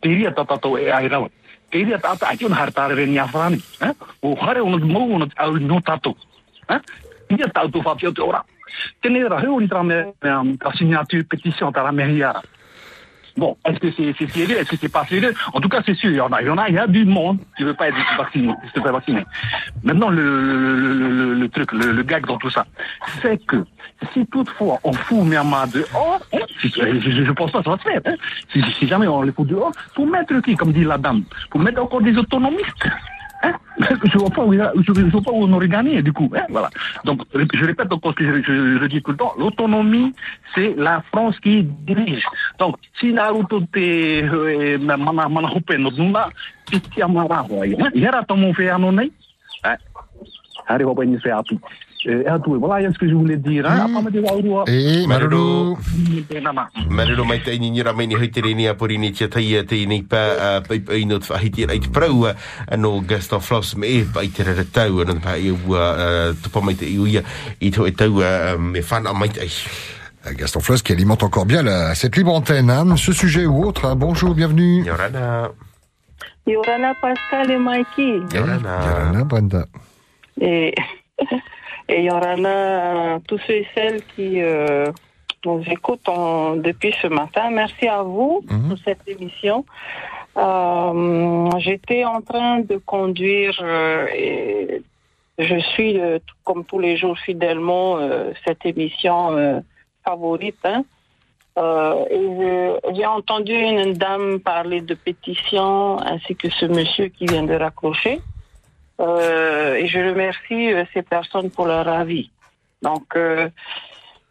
Teria tata to e ai rawa. Teria tata ai un hartare re nia frani, hein. O hare un mo un au no tato. Hein. Ia tau tu fa Bon, est-ce que c'est sérieux, est-ce que c'est pas sérieux En tout cas, c'est sûr, il y en a, il y a, du monde qui veut pas être vacciné, qui se fait vacciner. Maintenant, le, truc, le, gag dans tout ça, c'est que si toutefois on fout Myanmar dehors, hein, je, je, pense pas ça va se faire, hein, si, si jamais on les fout dehors, pour mettre qui, comme dit la dame, pour mettre encore des autonomistes. Je vois pas vois pas où on aurait gagné du coup. Hein voilà. Donc je répète encore ce que je, je, dis tout le temps. L'autonomie, c'est la France qui dirige. Donc si Naruto te mana mana hope no nuna, piti amara hoy. Yara tomo fe anonai. Hari hope ni fe api. Eh, atu, voilà ce que je voulais dire. Hein? Marulu. Mai te mai ni ni ni tia te pa te Gaston Floss me e te tau pa i mai te i i e me mai te Gaston Floss qui alimente encore bien la- cette libre antenne. Hein. Ce sujet ou autre, hein. bonjour, bienvenue. Yorana. Yorana Pascal et Mikey. Yorana, Brenda. Et, [laughs] et Yorana, tous ceux et celles qui euh, nous écoutent en- depuis ce matin, merci à vous pour cette émission. Euh, J'étais en train de conduire euh, et je suis, euh, comme tous les jours, fidèlement euh, cette émission euh, favorite. hein. Euh, j'ai entendu une dame parler de pétition ainsi que ce monsieur qui vient de raccrocher. Euh, et je remercie euh, ces personnes pour leur avis. Donc, euh,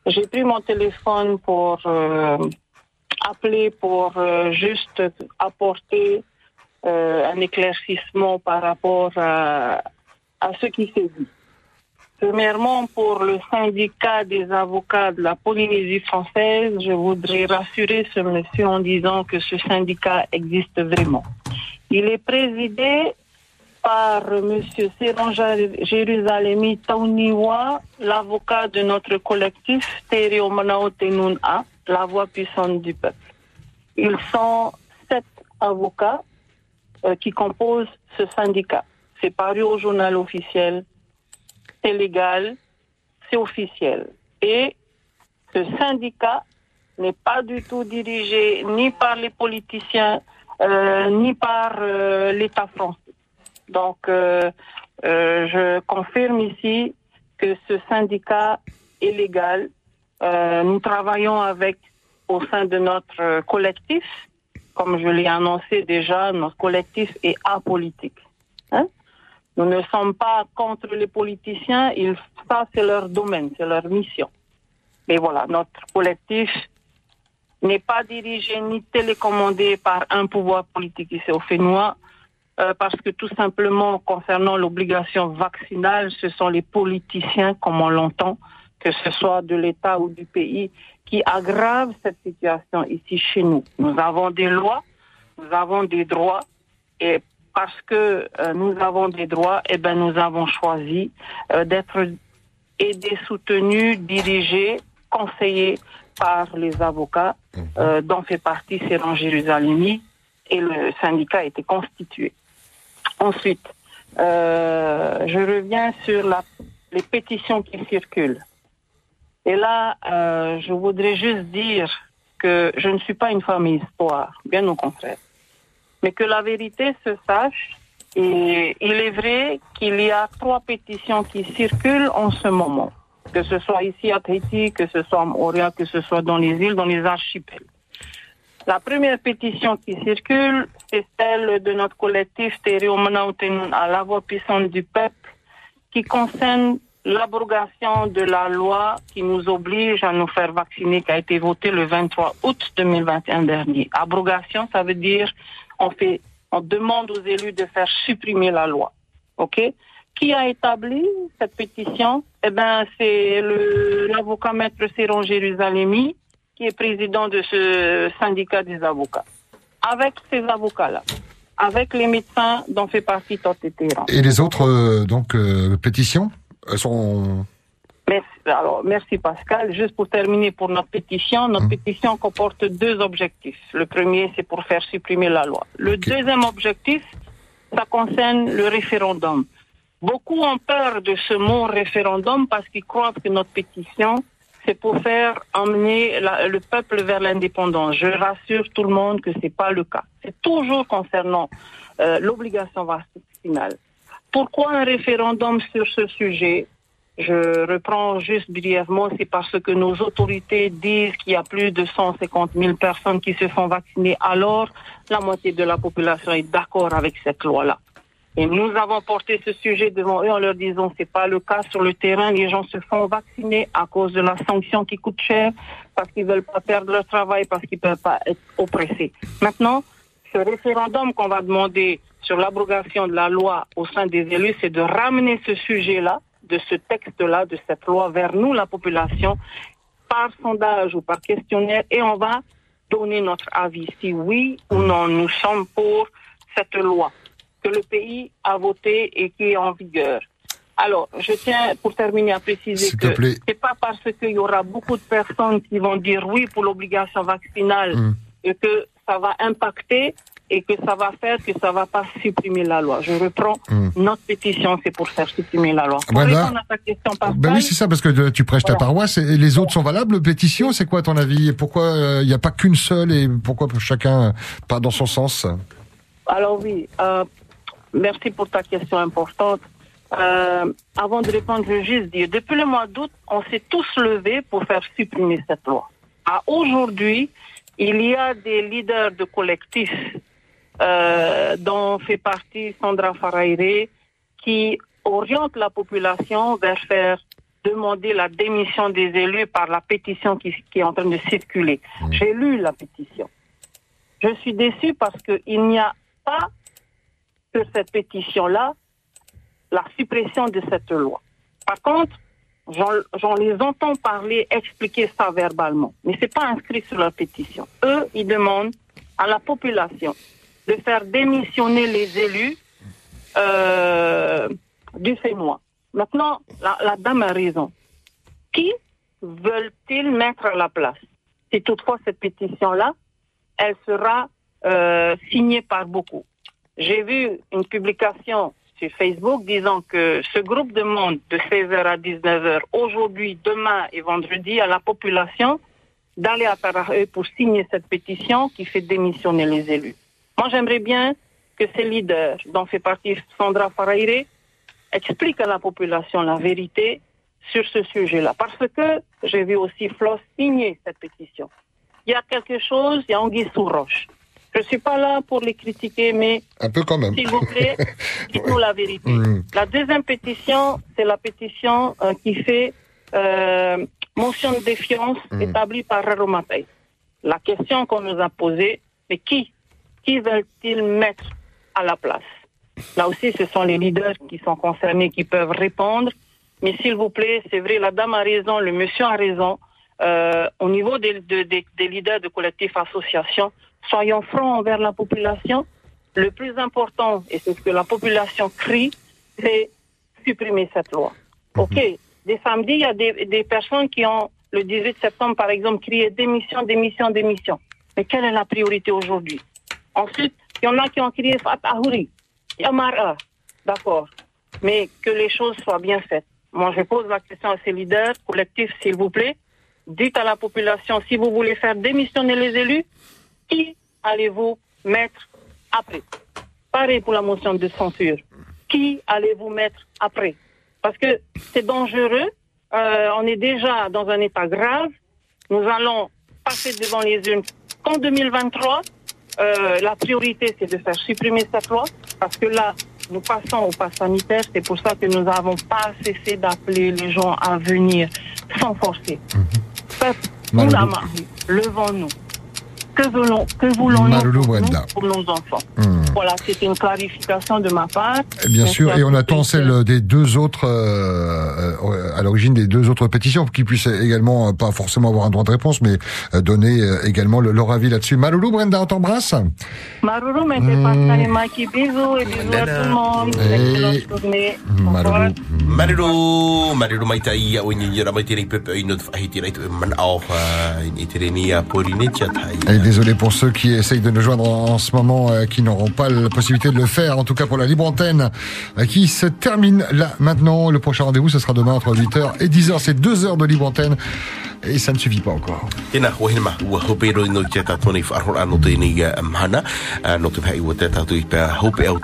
j'ai pris mon téléphone pour appeler pour juste apporter un éclaircissement par rapport à ce qui s'est dit. Premièrement, pour le syndicat des avocats de la Polynésie française, je voudrais rassurer ce monsieur en disant que ce syndicat existe vraiment. Il est présidé par monsieur Séran Jérusalemi Tauniwa, l'avocat de notre collectif Stereo Manao Tenun A, la voix puissante du peuple. Ils sont sept avocats euh, qui composent ce syndicat. C'est paru au journal officiel, c'est légal, c'est officiel. Et ce syndicat n'est pas du tout dirigé ni par les politiciens, euh, ni par euh, l'État français. Donc, euh, euh, je confirme ici que ce syndicat est légal. Euh, nous travaillons avec, au sein de notre collectif, comme je l'ai annoncé déjà, notre collectif est apolitique. Hein? Nous ne sommes pas contre les politiciens, ils, ça c'est leur domaine, c'est leur mission. Mais voilà, notre collectif n'est pas dirigé ni télécommandé par un pouvoir politique ici au Fénois, euh, parce que tout simplement, concernant l'obligation vaccinale, ce sont les politiciens, comme on l'entend, que ce soit de l'État ou du pays, qui aggravent cette situation ici chez nous. Nous avons des lois, nous avons des droits, et parce que euh, nous avons des droits, eh ben, nous avons choisi euh, d'être aidés, soutenus, dirigés, conseillés par les avocats, euh, dont fait partie Séran Jérusalemi, et le syndicat a été constitué. Ensuite, euh, je reviens sur les pétitions qui circulent. Et là, euh, je voudrais juste dire que je ne suis pas une femme histoire, bien au contraire. Mais que la vérité se sache, il est vrai qu'il y a trois pétitions qui circulent en ce moment, que ce soit ici à Tahiti, que ce soit en Orient, que ce soit dans les îles, dans les archipels. La première pétition qui circule, c'est celle de notre collectif Tereo Manautenun à la voix puissante du peuple, qui concerne l'abrogation de la loi qui nous oblige à nous faire vacciner, qui a été votée le 23 août 2021 dernier. Abrogation, ça veut dire on fait, on demande aux élus de faire supprimer la loi. Ok? Qui a établi cette pétition? Eh ben, c'est l'avocat maître Séron Jérusalemi, qui est président de ce syndicat des avocats. Avec ces avocats-là, avec les médecins dont fait partie Téhéran. Et les autres euh, donc euh, pétitions elles sont Merci. Alors, merci Pascal. Juste pour terminer pour notre pétition, notre pétition comporte deux objectifs. Le premier, c'est pour faire supprimer la loi. Le deuxième objectif, ça concerne le référendum. Beaucoup ont peur de ce mot référendum parce qu'ils croient que notre pétition, c'est pour faire emmener le peuple vers l'indépendance. Je rassure tout le monde que c'est pas le cas. C'est toujours concernant euh, l'obligation vaccinale. Pourquoi un référendum sur ce sujet? Je reprends juste brièvement, c'est parce que nos autorités disent qu'il y a plus de 150 000 personnes qui se font vacciner. Alors, la moitié de la population est d'accord avec cette loi-là. Et nous avons porté ce sujet devant eux en leur disant c'est pas le cas sur le terrain. Les gens se font vacciner à cause de la sanction qui coûte cher, parce qu'ils veulent pas perdre leur travail, parce qu'ils peuvent pas être oppressés. Maintenant, ce référendum qu'on va demander sur l'abrogation de la loi au sein des élus, c'est de ramener ce sujet-là, de ce texte-là, de cette loi vers nous, la population, par sondage ou par questionnaire, et on va donner notre avis si oui ou non nous sommes pour cette loi que le pays a voté et qui est en vigueur. Alors, je tiens pour terminer à préciser que plaît. c'est pas parce qu'il y aura beaucoup de personnes qui vont dire oui pour l'obligation vaccinale Mm. et que ça va impacter et que ça va faire que ça va pas supprimer la loi. Je reprends Mm. notre pétition, c'est pour faire supprimer la loi. Voilà. répondre à ta question, Pascal, Ben oui, c'est ça, parce que euh, tu prêches ta paroisse et les autres sont valables, pétition, c'est quoi ton avis? Et pourquoi il n'y a pas qu'une seule et pourquoi chacun euh, pas dans son sens? Alors oui, euh, merci pour ta question importante. Euh, avant de répondre, je veux juste dire, depuis le mois d'août, on s'est tous levés pour faire supprimer cette loi. À aujourd'hui, il y a des leaders de collectifs euh, dont fait partie Sandra Faraire qui orientent la population vers faire demander la démission des élus par la pétition qui, qui est en train de circuler. J'ai lu la pétition. Je suis déçue parce qu'il n'y a pas sur cette pétition-là la suppression de cette loi. Par contre, j'en les entends parler, expliquer ça verbalement, mais c'est pas inscrit sur la pétition. Eux, ils demandent à la population de faire démissionner les élus euh, du Fénois. Maintenant, la, la dame a raison. Qui veulent-ils mettre à la place? Si toutefois cette pétition-là, elle sera euh, signée par beaucoup. J'ai vu une publication sur Facebook disant que ce groupe demande de 16h à 19h aujourd'hui, demain et vendredi à la population d'aller à Tarahe pour signer cette pétition qui fait démissionner les élus. Moi, j'aimerais bien que ces leaders, dont fait partie Sandra Faraire, expliquent à la population la vérité sur ce sujet-là. Parce que j'ai vu aussi Floss signer cette pétition. Il y a quelque chose, il y a Anguille sous roche. Je ne suis pas là pour les critiquer, mais Un peu quand même. s'il vous plaît, [laughs] dites-nous la vérité. Mm. La deuxième pétition, c'est la pétition euh, qui fait euh, motion de défiance Mm. établie par Raromatei. La question qu'on nous a posée, mais qui Qui veulent-ils mettre à la place? Là aussi, ce sont les leaders qui sont concernés qui peuvent répondre. Mais s'il vous plaît, c'est vrai, la dame a raison, le monsieur a raison. Euh, au niveau des, de- des- des leaders de collectifs associations, soyons francs envers la population. Le plus important, et c'est ce que la population crie, c'est supprimer cette loi. OK, des samedis, il y a des, des personnes qui ont, le 18 septembre par exemple, crié démission, démission, démission. Mais quelle est la priorité aujourd'hui? Ensuite, il y en a qui ont crié Fatahuri, Yamara. D'accord. Mais que les choses soient bien faites. Moi, je pose la question à ces leaders collectifs, s'il vous plaît. Dites à la population, si vous voulez faire démissionner les élus, qui allez-vous mettre après? Pareil pour la motion de censure. Qui allez-vous mettre après? Parce que c'est dangereux. Euh, on est déjà dans un état grave. Nous allons passer devant les urnes qu'en 2023. Euh, la priorité, c'est de faire supprimer cette loi. Parce que là, nous passons au pass sanitaire. C'est pour ça que nous n'avons pas cessé d'appeler les gens à venir sans forcer. Peuple, Maloulou. Oulama, levons-nous. Que voulons- que voulons-nous Maloulou pour, nous, Brenda. pour nos enfants Hmm. Voilà, c'était une clarification de ma part. Bien Merci sûr, et on attend celle des deux autres, euh, euh, à l'origine des deux autres pétitions, pour qu'ils puissent également, euh, pas forcément avoir un droit de réponse, mais euh, donner euh, également le- leur avis là-dessus. Maloulou, Brenda, on t'embrasse. Hmm. pas Maki, bisous et bisous à tout le monde. Excellente journée. Pepe man ni a désolé pour ceux qui essayent de nous joindre en, ce moment, euh, qui n'auront pas la possibilité de le faire, en tout cas pour la libre antenne, euh, qui se termine là maintenant. Le prochain rendez-vous, ce sera demain entre 8h et 10h. C'est deux heures de libre antenne. Et ça ne suffit pas encore. Hope no no te hope au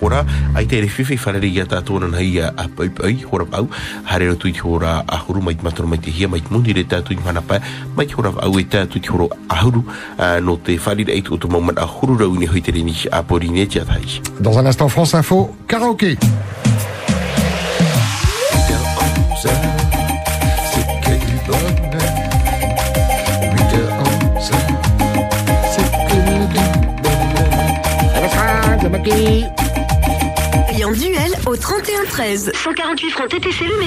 hora, ai te a hora hare mai mai te hia, mai mundi re mai hora au e hora no te ni hoi te a tia tai. Dans un instant, France Info, karaoké. Et en duel au 31 13. 148 francs TTC le